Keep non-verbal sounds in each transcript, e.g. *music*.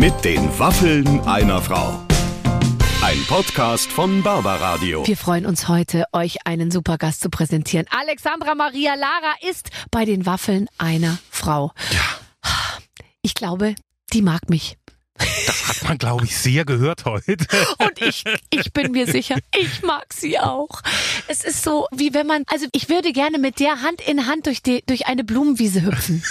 Mit den Waffeln einer Frau. Ein Podcast von Barbaradio. Wir freuen uns heute, euch einen Supergast zu präsentieren. Alexandra Maria Lara ist bei den Waffeln einer Frau. Ja. Ich glaube, die mag mich. Das hat man, glaube ich, sehr gehört heute. Und ich, ich bin mir sicher, ich mag sie auch. Es ist so, wie wenn man, also ich würde gerne mit der Hand in Hand durch, die, durch eine Blumenwiese hüpfen.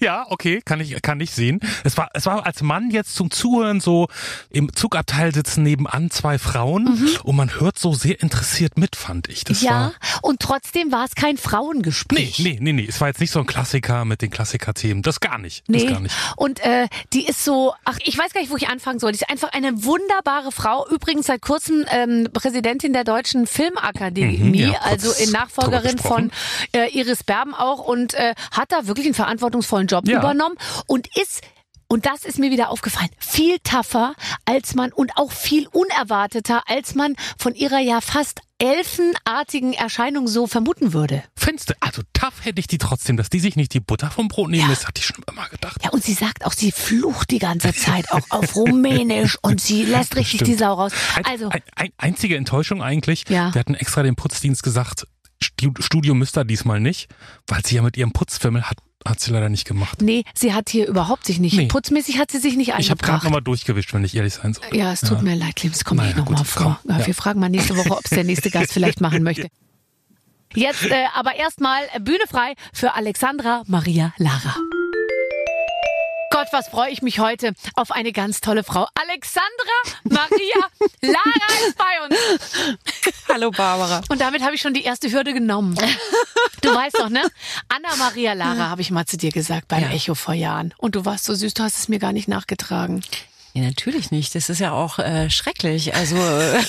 ja, okay, kann ich, kann ich sehen. Es war, es war als Mann jetzt zum Zuhören so im Zugabteil sitzen nebenan zwei Frauen mhm. und man hört so sehr interessiert mit, fand ich. Das ja, war, und trotzdem war es kein Frauengespräch. Nee, nee, nee, nee. Es war jetzt nicht so ein Klassiker mit den Klassikerthemen. Das gar nicht. Nee. Das gar nicht. Und äh, die ist so, ach, ich weiß gar nicht, wo ich anfangen soll. Die ist einfach eine wunderbare Frau. Übrigens seit kurzem ähm, Präsidentin der Deutschen Filmakademie, mhm, ja, also in Nachfolgerin von äh, Iris Berben auch und äh, hat da wirklich einen verantwortungsvollen Job ja. übernommen und ist und das ist mir wieder aufgefallen, viel tougher als man und auch viel unerwarteter, als man von ihrer ja fast elfenartigen Erscheinung so vermuten würde. Findest du? Also tough hätte ich die trotzdem, dass die sich nicht die Butter vom Brot nehmen, ja. das hatte ich schon immer gedacht. Ja, und sie sagt auch, sie flucht die ganze Zeit auch auf Rumänisch und sie *laughs* lässt richtig die Sau raus. Also ein, ein, einzige Enttäuschung eigentlich. Ja. Wir hatten extra dem Putzdienst gesagt, Studio müsste diesmal nicht, weil sie ja mit ihrem Putzfimmel hat hat sie leider nicht gemacht. Nee, sie hat hier überhaupt sich nicht. Nee. Putzmäßig hat sie sich nicht eingebracht. Ich habe gerade nochmal durchgewischt, wenn ich ehrlich sein soll. Ja, es tut ja. mir leid, Clem, es kommt naja, nicht nochmal vor. Komm, ja. Wir fragen mal nächste Woche, ob es der nächste *laughs* Gast vielleicht machen möchte. Jetzt äh, aber erstmal Bühne frei für Alexandra Maria Lara. Gott, was freue ich mich heute auf eine ganz tolle Frau. Alexandra Maria Lara ist bei uns. Hallo Barbara. Und damit habe ich schon die erste Hürde genommen. Du weißt doch, ne? Anna Maria Lara habe ich mal zu dir gesagt beim ja. Echo vor Jahren. Und du warst so süß, du hast es mir gar nicht nachgetragen. Ja, natürlich nicht. Das ist ja auch äh, schrecklich. Also äh,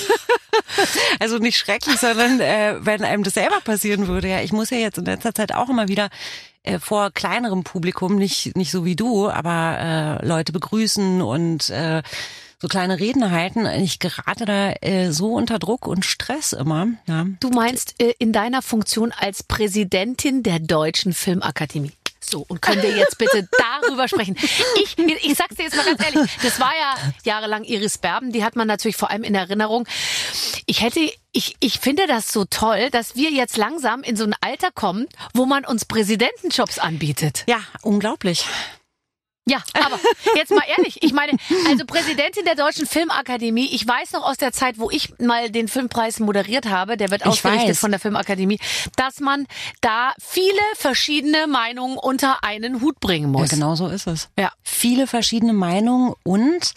*laughs* also nicht schrecklich, sondern äh, wenn einem das selber passieren würde. Ja, ich muss ja jetzt in letzter Zeit auch immer wieder äh, vor kleinerem Publikum, nicht, nicht so wie du, aber äh, Leute begrüßen und äh, so kleine Reden halten. Ich gerate da äh, so unter Druck und Stress immer. Ja. Du meinst äh, in deiner Funktion als Präsidentin der Deutschen Filmakademie? So, und können wir jetzt bitte *laughs* darüber sprechen? Ich, ich sag's dir jetzt mal ganz ehrlich, das war ja jahrelang Iris Berben, die hat man natürlich vor allem in Erinnerung. Ich hätte, ich, ich finde das so toll, dass wir jetzt langsam in so ein Alter kommen, wo man uns Präsidentenjobs anbietet. Ja, unglaublich. Ja, aber jetzt mal ehrlich, ich meine, also Präsidentin der Deutschen Filmakademie, ich weiß noch aus der Zeit, wo ich mal den Filmpreis moderiert habe, der wird ausgerichtet von der Filmakademie, dass man da viele verschiedene Meinungen unter einen Hut bringen muss. Ja, genau so ist es. Ja. Viele verschiedene Meinungen und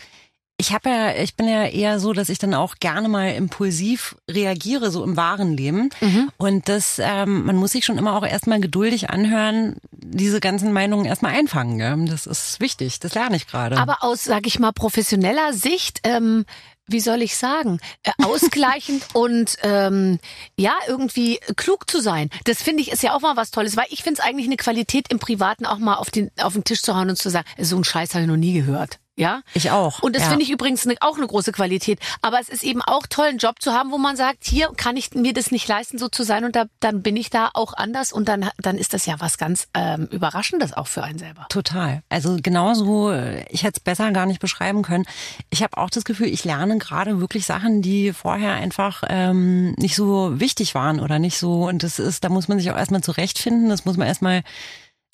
ich habe ja, ich bin ja eher so, dass ich dann auch gerne mal impulsiv reagiere, so im wahren Leben. Mhm. Und das, ähm, man muss sich schon immer auch erstmal geduldig anhören, diese ganzen Meinungen erstmal einfangen. Gell? Das ist wichtig, das lerne ich gerade. Aber aus, sag ich mal, professioneller Sicht, ähm, wie soll ich sagen, äh, ausgleichend *laughs* und ähm, ja, irgendwie klug zu sein. Das finde ich ist ja auch mal was Tolles, weil ich finde es eigentlich eine Qualität im Privaten auch mal auf den, auf den Tisch zu hauen und zu sagen, so ein Scheiß habe ich noch nie gehört. Ja, ich auch. Und das ja. finde ich übrigens ne, auch eine große Qualität. Aber es ist eben auch toll, einen Job zu haben, wo man sagt, hier kann ich mir das nicht leisten, so zu sein, und da, dann bin ich da auch anders und dann, dann ist das ja was ganz ähm, Überraschendes auch für einen selber. Total. Also genauso, ich hätte es besser gar nicht beschreiben können. Ich habe auch das Gefühl, ich lerne gerade wirklich Sachen, die vorher einfach ähm, nicht so wichtig waren oder nicht so. Und das ist, da muss man sich auch erstmal zurechtfinden. Das muss man erstmal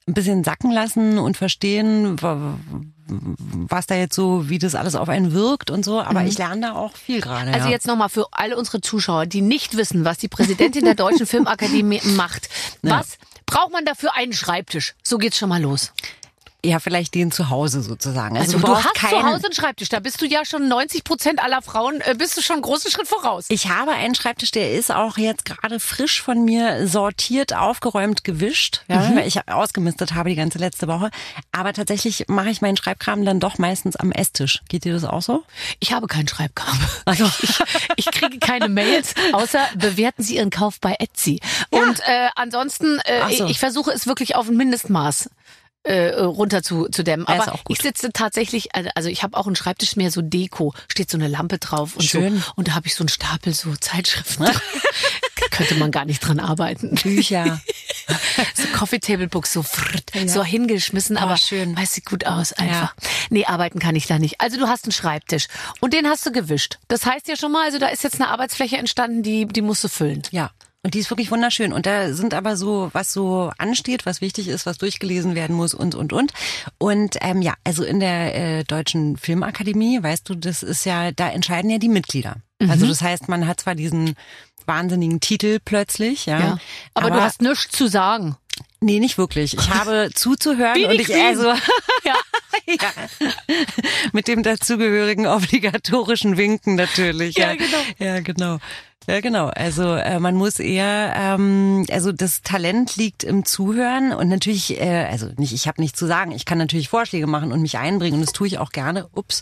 ein bisschen sacken lassen und verstehen, was da jetzt so, wie das alles auf einen wirkt und so. Aber mhm. ich lerne da auch viel gerade. Also ja. jetzt nochmal für alle unsere Zuschauer, die nicht wissen, was die Präsidentin der Deutschen *laughs* Filmakademie macht. Was ja. braucht man dafür einen Schreibtisch? So geht's schon mal los. Ja, vielleicht den zu Hause sozusagen. Also, also du, du hast keinen... zu Hause einen Schreibtisch. Da bist du ja schon 90 Prozent aller Frauen, äh, bist du schon einen großen Schritt voraus. Ich habe einen Schreibtisch, der ist auch jetzt gerade frisch von mir sortiert, aufgeräumt, gewischt, ja, mhm. weil ich ausgemistet habe die ganze letzte Woche. Aber tatsächlich mache ich meinen Schreibkram dann doch meistens am Esstisch. Geht dir das auch so? Ich habe keinen Schreibkram. Also ich, ich kriege keine Mails, außer bewerten Sie Ihren Kauf bei Etsy. Ja. Und äh, ansonsten, äh, so. ich, ich versuche es wirklich auf ein Mindestmaß äh, runter zu, zu dämmen. Aber ich sitze tatsächlich, also, also ich habe auch einen Schreibtisch mehr so Deko, steht so eine Lampe drauf und Schön. so. Und da habe ich so einen Stapel so Zeitschriften. *laughs* könnte man gar nicht dran arbeiten. Bücher. *laughs* so Coffee Table Books, so, frrt, ja. so hingeschmissen, oh, aber schön. weiß sieht gut aus einfach. Ja. Nee, arbeiten kann ich da nicht. Also du hast einen Schreibtisch und den hast du gewischt. Das heißt ja schon mal, also da ist jetzt eine Arbeitsfläche entstanden, die, die musst du füllen. Ja. Und die ist wirklich wunderschön. Und da sind aber so, was so ansteht, was wichtig ist, was durchgelesen werden muss und, und, und. Und ähm, ja, also in der äh, Deutschen Filmakademie, weißt du, das ist ja, da entscheiden ja die Mitglieder. Mhm. Also das heißt, man hat zwar diesen wahnsinnigen Titel plötzlich, ja. ja. Aber, aber du hast nichts zu sagen. Nee, nicht wirklich. Ich habe *laughs* zuzuhören und ich also *laughs* ja. *laughs* ja. mit dem dazugehörigen obligatorischen Winken natürlich. Ja, ja, genau. Ja, genau. Ja, genau. Also äh, man muss eher, ähm, also das Talent liegt im Zuhören und natürlich, äh, also nicht, ich habe nichts zu sagen. Ich kann natürlich Vorschläge machen und mich einbringen und das tue ich auch gerne. Ups.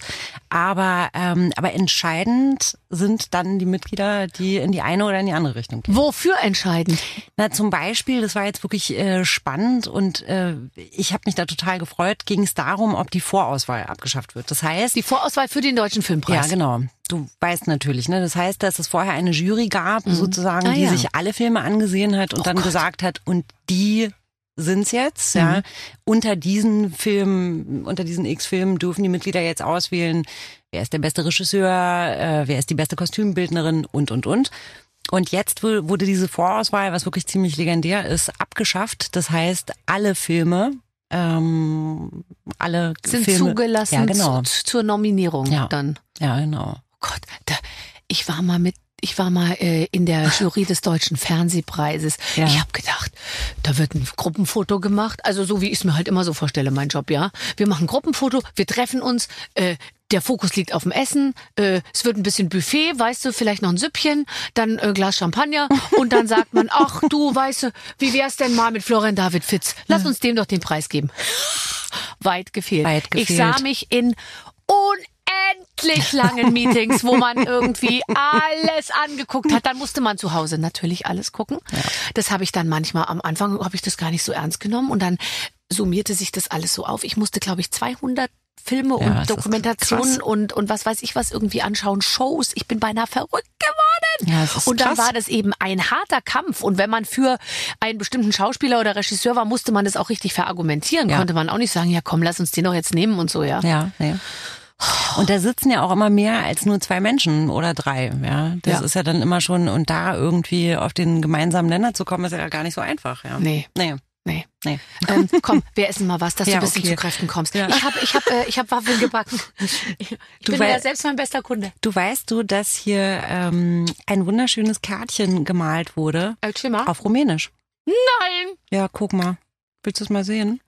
Aber ähm, aber entscheidend sind dann die Mitglieder, die in die eine oder in die andere Richtung gehen. Wofür entscheidend? Na zum Beispiel, das war jetzt wirklich äh, spannend und äh, ich habe mich da total gefreut. Ging es darum, ob die Vorauswahl abgeschafft wird. Das heißt die Vorauswahl für den deutschen Filmpreis. Ja, genau du weißt natürlich, ne? Das heißt, dass es vorher eine Jury gab, mhm. sozusagen, ah, die ja. sich alle Filme angesehen hat und oh dann Gott. gesagt hat, und die sind's jetzt, mhm. ja. Unter diesen Filmen, unter diesen X-Filmen dürfen die Mitglieder jetzt auswählen, wer ist der beste Regisseur, äh, wer ist die beste Kostümbildnerin und, und, und. Und jetzt wurde diese Vorauswahl, was wirklich ziemlich legendär ist, abgeschafft. Das heißt, alle Filme, ähm, alle sind Filme, zugelassen ja, genau. zu, zur Nominierung ja. dann. Ja, genau. Gott, da, ich war mal mit ich war mal äh, in der *laughs* Jury des Deutschen Fernsehpreises. Ja. Ich habe gedacht, da wird ein Gruppenfoto gemacht. Also so wie ich es mir halt immer so vorstelle, mein Job, ja. Wir machen ein Gruppenfoto, wir treffen uns, äh, der Fokus liegt auf dem Essen, äh, es wird ein bisschen Buffet, weißt du, vielleicht noch ein Süppchen, dann äh, Glas Champagner *laughs* und dann sagt man, ach du, weißt du, wie wär's denn mal mit Florian David Fitz? Lass uns dem doch den Preis geben. Weit gefehlt. Weit gefehlt. Ich sah mich in un unendlich langen Meetings, wo man irgendwie alles angeguckt hat. Dann musste man zu Hause natürlich alles gucken. Ja. Das habe ich dann manchmal am Anfang habe ich das gar nicht so ernst genommen und dann summierte sich das alles so auf. Ich musste, glaube ich, 200 Filme ja, und Dokumentationen und, und was weiß ich was irgendwie anschauen, Shows. Ich bin beinahe verrückt geworden. Ja, und dann krass. war das eben ein harter Kampf. Und wenn man für einen bestimmten Schauspieler oder Regisseur war, musste man das auch richtig verargumentieren. Ja. Konnte man auch nicht sagen, ja komm, lass uns den doch jetzt nehmen und so, ja. Ja, ja. Und da sitzen ja auch immer mehr als nur zwei Menschen oder drei. Ja, das ja. ist ja dann immer schon und da irgendwie auf den gemeinsamen Nenner zu kommen, ist ja gar nicht so einfach. Ja. Nee. Nee. Nee. nee. Ähm, *laughs* komm, wir essen mal was, dass ja, du ein bisschen okay. zu Kräften kommst. Ja. Ich habe ich hab, äh, ich hab Waffeln gebacken. *laughs* Ich du bin ja selbst mein bester Kunde. Du weißt du, dass hier ähm, ein wunderschönes Kärtchen gemalt wurde? Mal. Auf Rumänisch. Nein! Ja, guck mal. Willst du es mal sehen?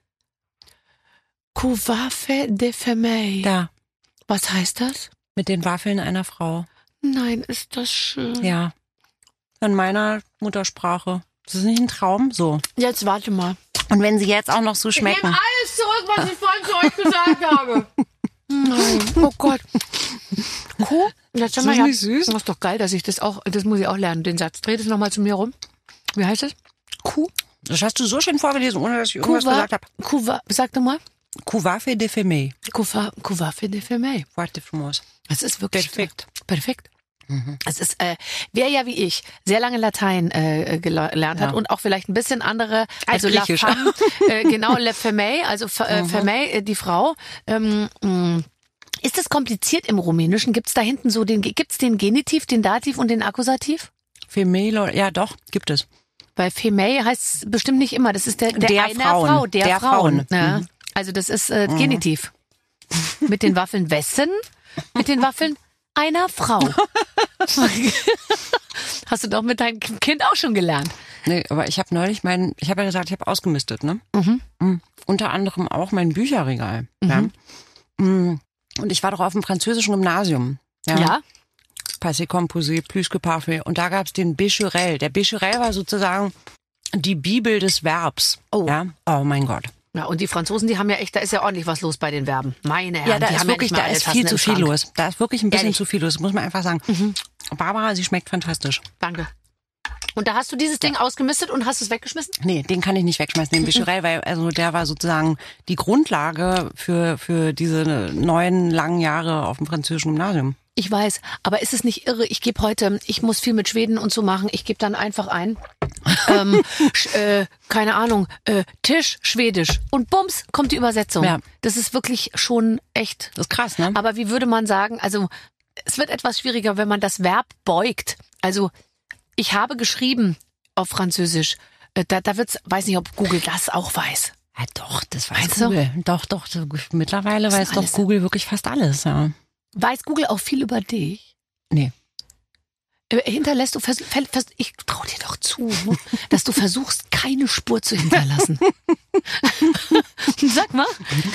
Cuvafe de femei. Da. Was heißt das? Mit den Waffeln einer Frau. Nein, ist das schön. Ja. In meiner Muttersprache. Ist das nicht ein Traum? So. Jetzt warte mal. Und wenn sie jetzt auch noch so schmecken. Ich nehme alles zurück, was ich vorhin zu euch gesagt habe. Nein. Oh Gott. Kuh? Jetzt ist das ja, nicht süß? Das ist doch geil, dass ich das auch, das muss ich auch lernen, den Satz. Dreh das nochmal zu mir rum. Wie heißt das? Kuh? Das hast du so schön vorgelesen, ohne dass ich irgendwas Kuh gesagt habe. Kuh, sag doch mal. Couvafe de Femei. Couvafe de Femei. Warte, Frumos. Es ist wirklich perfekt. Perfekt. Mhm. Es ist, äh, wer ja wie ich sehr lange Latein äh, gelernt ja. hat und auch vielleicht ein bisschen andere, also La femme, *laughs* äh, genau, Le Femei, also äh, mhm. Femei, äh, die Frau. Ähm, mm, ist es kompliziert im Rumänischen? Gibt es da hinten so den, gibt's den Genitiv, den Dativ und den Akkusativ? Femei, ja doch, gibt es. Bei Femei heißt es bestimmt nicht immer, das ist der, der, der einer Frauen. Frau, der, der Frauen. Frauen. Ja. Mhm. Also das ist äh, mhm. Genitiv. Mit den Waffeln wessen? Mit den Waffeln einer Frau. *laughs* Hast du doch mit deinem Kind auch schon gelernt. Nee, aber ich habe neulich mein, ich habe ja gesagt, ich habe ausgemistet, ne? Mhm. Mhm. Unter anderem auch mein Bücherregal. Mhm. Ja? Mhm. Und ich war doch auf dem französischen Gymnasium. Ja. ja. Passé Composé, Plus que Parfait. Und da gab es den Becherel. Der Becherel war sozusagen die Bibel des Verbs. Oh. Ja. Oh mein Gott. Ja, und die Franzosen, die haben ja echt, da ist ja ordentlich was los bei den Verben. Meine Herren, ja, da die ist haben wirklich, ja da ist viel zu viel los. Da ist wirklich ein bisschen Ehrlich? zu viel los, muss man einfach sagen. Mhm. Barbara, sie schmeckt fantastisch. Danke. Und da hast du dieses Ding ja. ausgemistet und hast es weggeschmissen? Nee, den kann ich nicht wegschmeißen, den *laughs* Bicherel, weil also der war sozusagen die Grundlage für für diese neun langen Jahre auf dem französischen Gymnasium. Ich weiß, aber ist es nicht irre? Ich gebe heute, ich muss viel mit Schweden und so machen. Ich gebe dann einfach ein, *laughs* ähm, äh, keine Ahnung, äh, Tisch, Schwedisch und bums kommt die Übersetzung. Ja. Das ist wirklich schon echt. Das ist krass, ne? Aber wie würde man sagen? Also es wird etwas schwieriger, wenn man das Verb beugt. Also ich habe geschrieben auf Französisch. Äh, da, da wird's, weiß nicht, ob Google das auch weiß. Ja, doch, das weiß Meinst Google. Du? Doch, doch. Mittlerweile weiß doch Google wirklich fast alles, ja. Weiß Google auch viel über dich? Nee. Äh, hinterlässt du, vers, vers, ich traue dir doch zu, dass du versuchst, keine Spur zu hinterlassen. *laughs* Sag mal.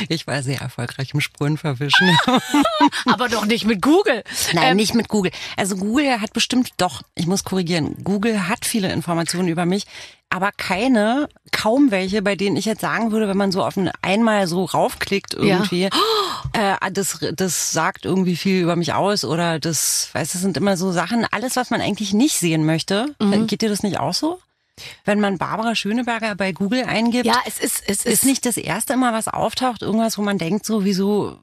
Ich war sehr erfolgreich im Spuren verwischen. *laughs* Aber doch nicht mit Google. Nein, ähm, nicht mit Google. Also Google hat bestimmt doch, ich muss korrigieren, Google hat viele Informationen über mich aber keine, kaum welche, bei denen ich jetzt sagen würde, wenn man so auf ein einmal so raufklickt irgendwie, ja. *gasps* äh, das, das sagt irgendwie viel über mich aus oder das, weißt du, sind immer so Sachen, alles, was man eigentlich nicht sehen möchte. Mhm. Geht dir das nicht auch so? Wenn man Barbara Schöneberger bei Google eingibt, ja, es ist, es ist, ist nicht das erste Mal, was auftaucht, irgendwas, wo man denkt, so, wieso,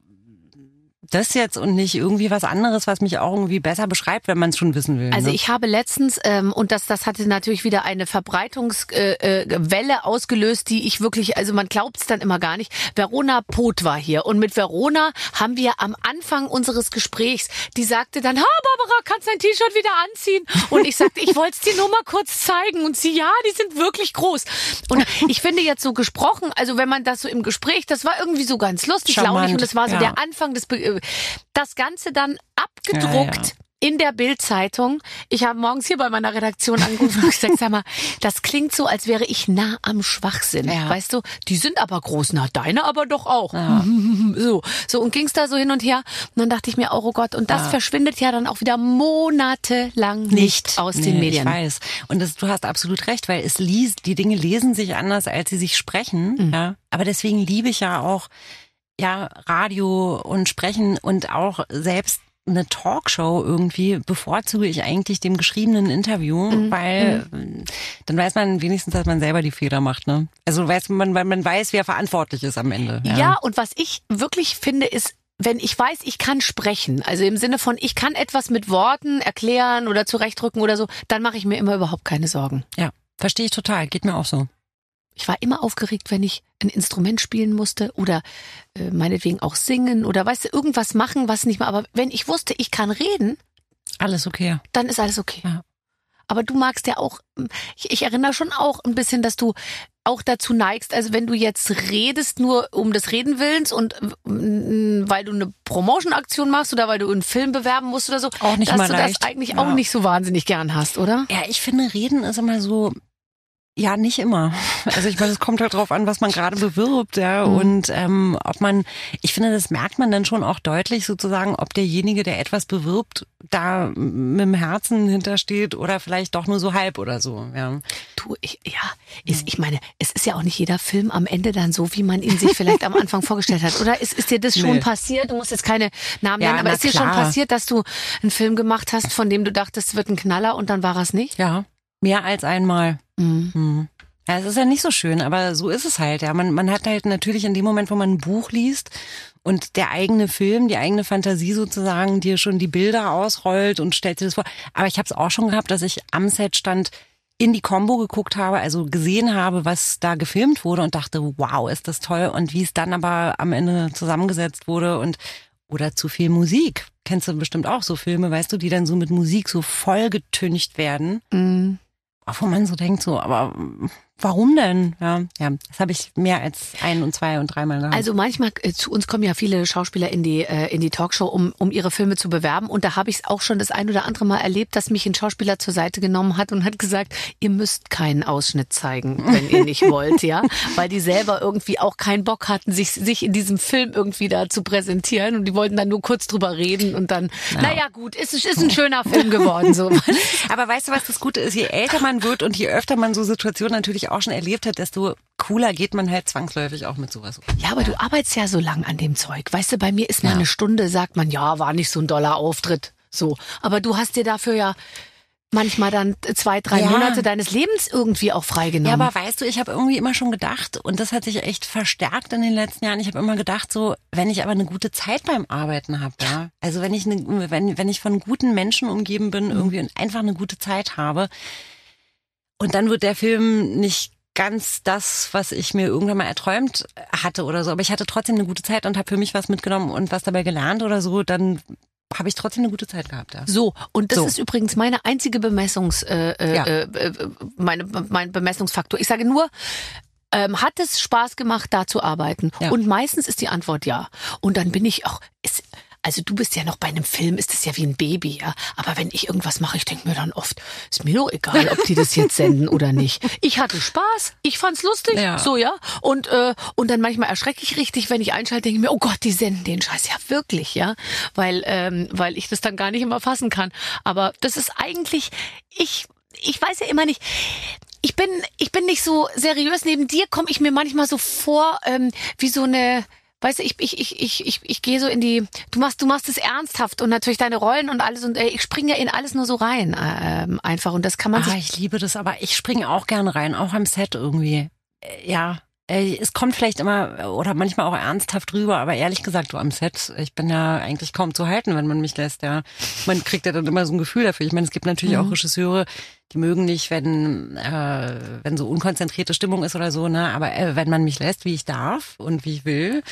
das jetzt und nicht irgendwie was anderes, was mich auch irgendwie besser beschreibt, wenn man es schon wissen will. Also ne? ich habe letztens, ähm, und das, das hatte natürlich wieder eine Verbreitungswelle äh, äh, ausgelöst, die ich wirklich, also man glaubt es dann immer gar nicht. Verona Pot war hier und mit Verona haben wir am Anfang unseres Gesprächs, die sagte dann, ha Barbara, kannst dein T-Shirt wieder anziehen? Und ich sagte, ich wollte es dir nur mal kurz zeigen. Und sie, ja, die sind wirklich groß. Und ich finde jetzt so gesprochen, also wenn man das so im Gespräch, das war irgendwie so ganz lustig, launig und es war so ja. der Anfang des Be das Ganze dann abgedruckt. Ja, ja in der Bildzeitung. Ich habe morgens hier bei meiner Redaktion angerufen und gesagt, sag mal, das klingt so, als wäre ich nah am Schwachsinn. Ja. Weißt du, die sind aber groß, na deine aber doch auch. Ja. *laughs* So, so und ging's da so hin und her. Und dann dachte ich mir, oh Gott, und das ja. verschwindet ja dann auch wieder monatelang nicht, nicht aus nee, den Medien. Ich weiß. Und das, du hast absolut recht, weil es liest, die Dinge lesen sich anders, als sie sich sprechen. Mhm. Ja. Aber deswegen liebe ich ja auch ja, Radio und Sprechen und auch selbst eine Talkshow irgendwie bevorzuge ich eigentlich dem geschriebenen Interview, mhm. weil mhm. dann weiß man wenigstens, dass man selber die Fehler macht. Ne? Also weiß man, weil man weiß, wer verantwortlich ist am Ende. Ja. ja, und was ich wirklich finde, ist, wenn ich weiß, ich kann sprechen, also im Sinne von, ich kann etwas mit Worten erklären oder zurechtrücken oder so, dann mache ich mir immer überhaupt keine Sorgen. Ja, verstehe ich total. Geht mir auch so. Ich war immer aufgeregt, wenn ich ein Instrument spielen musste oder äh, meinetwegen auch singen oder weißt du, irgendwas machen, was nicht mehr. Aber wenn ich wusste, ich kann reden, alles okay. Dann ist alles okay. Ja. Aber du magst ja auch, ich, ich erinnere schon auch ein bisschen, dass du auch dazu neigst, also wenn du jetzt redest, nur um des Reden willens und weil du eine Promotion-Aktion machst oder weil du einen Film bewerben musst oder so, auch nicht dass mal du leicht. das eigentlich ja. auch nicht so wahnsinnig gern hast, oder? Ja, ich finde, Reden ist immer so, ja, nicht immer. Also ich meine, es kommt halt drauf an, was man gerade bewirbt, ja. Mhm. Und ähm, ob man, ich finde, das merkt man dann schon auch deutlich sozusagen, ob derjenige, der etwas bewirbt, da mit dem Herzen hintersteht oder vielleicht doch nur so halb oder so. Ja. Du, ich, ja, ist, ich meine, es ist ja auch nicht jeder Film am Ende dann so, wie man ihn sich vielleicht am Anfang *laughs* vorgestellt hat. Oder ist, ist dir das schon nee. passiert? Du musst jetzt keine Namen ja, nennen, aber ist dir klar. schon passiert, dass du einen Film gemacht hast, von dem du dachtest, es wird ein Knaller und dann war es nicht? Ja. Mehr als einmal. Mhm. Mhm. Ja, es ist ja nicht so schön, aber so ist es halt. Ja, man, man hat halt natürlich in dem Moment, wo man ein Buch liest und der eigene Film, die eigene Fantasie sozusagen, dir schon die Bilder ausrollt und stellt dir das vor. Aber ich habe es auch schon gehabt, dass ich am Set stand, in die Combo geguckt habe, also gesehen habe, was da gefilmt wurde und dachte, wow, ist das toll. Und wie es dann aber am Ende zusammengesetzt wurde und oder zu viel Musik. Kennst du bestimmt auch so Filme, weißt du, die dann so mit Musik so vollgetüncht werden. Mhm wo man so denkt, so, aber Warum denn? Ja, ja, das habe ich mehr als ein und zwei und dreimal gehabt. Also manchmal äh, zu uns kommen ja viele Schauspieler in die äh, in die Talkshow, um um ihre Filme zu bewerben und da habe ich es auch schon das ein oder andere Mal erlebt, dass mich ein Schauspieler zur Seite genommen hat und hat gesagt, ihr müsst keinen Ausschnitt zeigen, wenn ihr nicht wollt, ja, *laughs* weil die selber irgendwie auch keinen Bock hatten, sich sich in diesem Film irgendwie da zu präsentieren und die wollten dann nur kurz drüber reden und dann, ja. naja gut, ist ist ein schöner Film geworden so. *laughs* Aber weißt du, was das Gute ist? Je älter man wird und je öfter man so Situationen natürlich auch schon erlebt hat, desto cooler geht man halt zwangsläufig auch mit sowas um. Ja, aber du arbeitest ja so lang an dem Zeug. Weißt du, bei mir ist mal ja. eine Stunde, sagt man, ja, war nicht so ein doller Auftritt. So. Aber du hast dir dafür ja manchmal dann zwei, drei Ja. Monate deines Lebens irgendwie auch Ja, freigenommen. aber weißt du, ich habe irgendwie immer schon gedacht, und das hat sich echt verstärkt in den letzten Jahren, ich habe immer gedacht, so, wenn ich aber eine gute Zeit beim Arbeiten habe, ja. Also wenn ich ne, wenn, wenn ich von guten Menschen umgeben bin, irgendwie und einfach eine gute Zeit habe, und dann wird der Film nicht ganz das, was ich mir irgendwann mal erträumt hatte oder so, aber ich hatte trotzdem eine gute Zeit und habe für mich was mitgenommen und was dabei gelernt oder so, dann habe ich trotzdem eine gute Zeit gehabt, ja. So, und das So. ist übrigens meine einzige Bemessungs, äh, äh, Ja. äh, äh, meine, mein Bemessungsfaktor. Ich sage nur, ähm, hat es Spaß gemacht, da zu arbeiten? Ja. Und meistens ist die Antwort ja. Und dann bin ich auch, ist, also du bist ja noch bei einem Film, ist das ja wie ein Baby, ja. Aber wenn ich irgendwas mache, ich denke mir dann oft, ist mir doch egal, ob die das jetzt senden oder nicht. Ich hatte Spaß, ich fand's lustig, Ja. so ja. Und äh, und dann manchmal erschrecke ich richtig, wenn ich einschalte, denke ich mir, oh Gott, die senden den Scheiß ja wirklich, ja, weil ähm, weil ich das dann gar nicht immer fassen kann. Aber das ist eigentlich, ich ich weiß ja immer nicht. Ich bin ich bin nicht so seriös. Neben dir komme ich mir manchmal so vor ähm, wie so eine Weißt du, ich, ich, ich, ich, ich, ich gehe so in die, du machst, du machst es ernsthaft und natürlich deine Rollen und alles und äh, ich springe ja in alles nur so rein, ähm, einfach und das kann man Ah, ich liebe das, aber ich springe auch gerne rein, auch am Set irgendwie. Äh, Ja, es kommt vielleicht immer oder manchmal auch ernsthaft rüber, aber ehrlich gesagt, du am Set, ich bin ja eigentlich kaum zu halten, wenn man mich lässt, ja. Man kriegt ja dann immer so ein Gefühl dafür. Ich meine, es gibt natürlich auch Regisseure, die mögen nicht, wenn äh, wenn so unkonzentrierte Stimmung ist oder so, ne, aber äh, wenn man mich lässt, wie ich darf und wie ich will,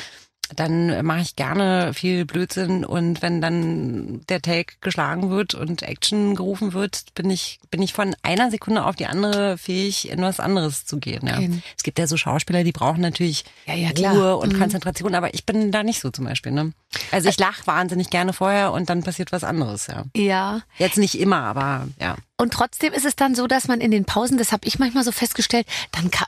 dann mache ich gerne viel Blödsinn und wenn dann der Take geschlagen wird und Action gerufen wird, bin ich bin ich von einer Sekunde auf die andere fähig, in was anderes zu gehen. Ja. Okay. Es gibt ja so Schauspieler, die brauchen natürlich Ja, ja. Ruhe und Konzentration, aber ich bin da nicht so zum Beispiel. Ne? Also ich lache wahnsinnig gerne vorher und dann passiert was anderes. Ja. ja. Jetzt nicht immer, aber ja. Und trotzdem ist es dann so, dass man in den Pausen, das habe ich manchmal so festgestellt, dann kann,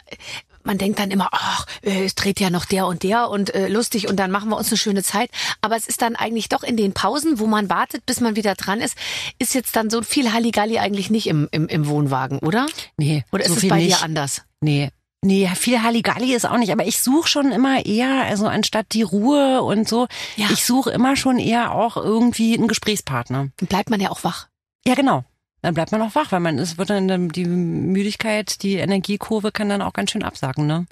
man denkt dann immer, ach, äh, es dreht ja noch der und der und äh, lustig und dann machen wir uns eine schöne Zeit. Aber es ist dann eigentlich doch in den Pausen, wo man wartet, bis man wieder dran ist, ist jetzt dann so viel Halligalli eigentlich nicht im, im, im Wohnwagen, oder? Nee, Oder ist so es viel bei nicht. dir anders? Nee. Nee, viel Halligalli ist auch nicht, aber ich suche schon immer eher, also anstatt die Ruhe und so, Ja. ich suche immer schon eher auch irgendwie einen Gesprächspartner. Dann bleibt man ja auch wach. Ja, genau. Dann bleibt man auch wach, weil man ist, wird dann die Müdigkeit, die Energiekurve kann dann auch ganz schön absacken, ne?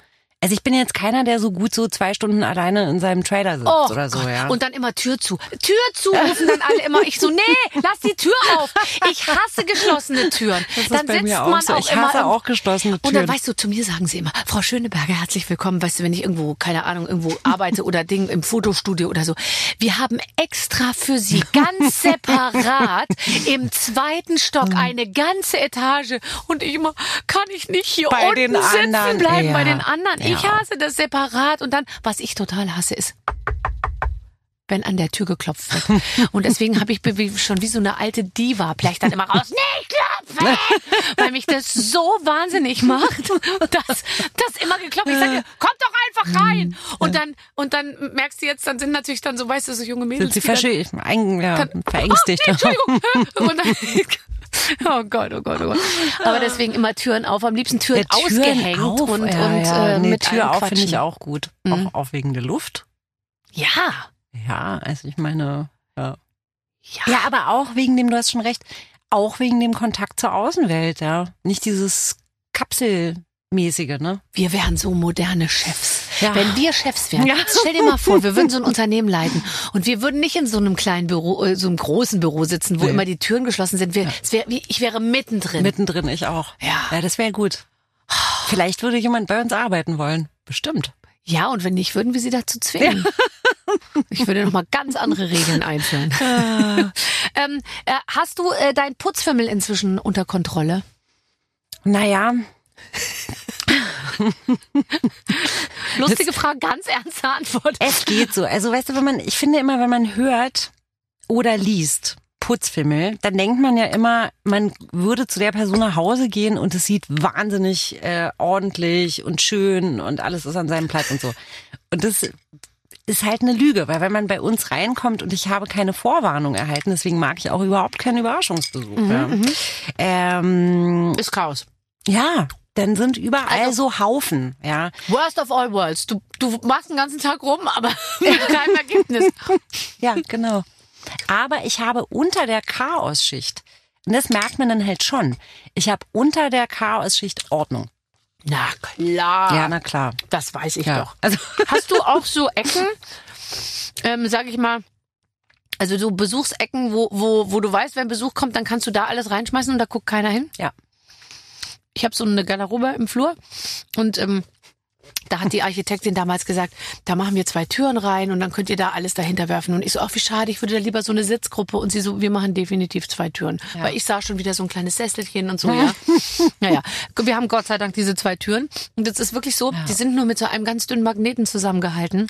Also ich bin jetzt keiner, der so gut so zwei Stunden alleine in seinem Trailer sitzt oder so, Oh Gott. ja. Und dann immer Tür zu. Tür zu rufen dann alle immer. Ich so, nee, lass die Tür auf. Ich hasse geschlossene Türen. das dann sitzt mir auch man so. auch Ich immer hasse im- auch geschlossene Und dann Türen. weißt du, zu mir sagen sie immer, Frau Schöneberger, herzlich willkommen. Weißt du, wenn ich irgendwo, keine Ahnung, irgendwo arbeite oder Ding im Fotostudio oder so. Wir haben extra für Sie ganz *laughs* separat im zweiten Stock eine ganze Etage. Und ich immer, kann ich nicht hier Bei unten den sitzen anderen, bleiben ja. bei den anderen? Ich hasse das separat. Und dann, was ich total hasse, ist, wenn an der Tür geklopft wird. *laughs* Und deswegen habe ich schon wie so eine alte Diva, vielleicht dann immer raus, nicht klopfen! *laughs* Weil mich das so wahnsinnig macht, *laughs* dass das immer geklopft wird. Ich sage, komm doch einfach rein! Und dann, und dann merkst du jetzt, dann sind natürlich dann so, weißt du, so junge Mädels. Sind sie die dann- verschä- ein, ja, verängstigt. Oh, nee, Entschuldigung. Und dann, oh Gott, oh Gott, oh Gott. *laughs* Aber deswegen immer Türen auf, am liebsten Türen, Ja, Türen ausgehängt auf, und, ja, und ja. Äh, nee, mit Tür auf finde ich auch gut. Mhm. Auch, auch wegen der Luft. Ja. Ja, also ich meine, ja. Ja. Ja, aber auch wegen dem, du hast schon recht, auch wegen dem Kontakt zur Außenwelt, ja. Nicht dieses Kapselmäßige, ne? Wir wären so moderne Chefs. Ja. Wenn wir Chefs wären, Ja. stell dir mal vor, wir würden so ein *laughs* Unternehmen leiten und wir würden nicht in so einem kleinen Büro, äh, so einem großen Büro sitzen, wo Nee. immer die Türen geschlossen sind. Wir, wär, ich wäre mittendrin. Mittendrin, ich auch. Ja. Ja, das wäre gut. Vielleicht würde jemand bei uns arbeiten wollen. Bestimmt. ja, und wenn nicht, würden wir sie dazu zwingen. *laughs* Ich würde noch mal ganz andere Regeln einführen. *laughs* ähm, äh, hast du äh, dein Putzfimmel inzwischen unter Kontrolle? Naja, *laughs* Lustige Frage, ganz ernste Antwort. es geht so. Also weißt du, wenn man, ich finde immer, wenn man hört oder liest, Putzfimmel, dann denkt man ja immer, man würde zu der Person nach Hause gehen und es sieht wahnsinnig äh, ordentlich und schön und alles ist an seinem Platz und so. Und das ist halt eine Lüge, weil wenn man bei uns reinkommt und ich habe keine Vorwarnung erhalten, deswegen mag ich auch überhaupt keinen Überraschungsbesuch. ja. Ähm, Ist Chaos. ja, dann sind überall Also- so Haufen, ja. Worst of all worlds. Du, du machst den ganzen Tag rum, aber *laughs* mit keinem Ergebnis. *laughs* Ja, genau. Aber ich habe unter der Chaosschicht und das merkt man dann halt schon. Ich habe unter der Chaos-Schicht Ordnung. Na klar. Ja, na klar. Das weiß ich Ja. doch. Also *laughs* Hast du auch so Ecken, ähm, sag ich mal, also so Besuchsecken, wo, wo, wo du weißt, wenn Besuch kommt, dann kannst du da alles reinschmeißen und da guckt keiner hin? Ja. Ich habe so eine Garderobe im Flur und ähm, da hat die Architektin damals gesagt, da machen wir zwei Türen rein und dann könnt ihr da alles dahinter werfen. Und ich so, ach wie schade, ich würde da lieber so eine Sitzgruppe. Und sie so, wir machen definitiv zwei Türen. Weil ich sah schon wieder so ein kleines Sesselchen und so, ja. Naja, *laughs* wir haben Gott sei Dank diese zwei Türen. Und es ist wirklich so, die sind nur mit so einem ganz dünnen Magneten zusammengehalten.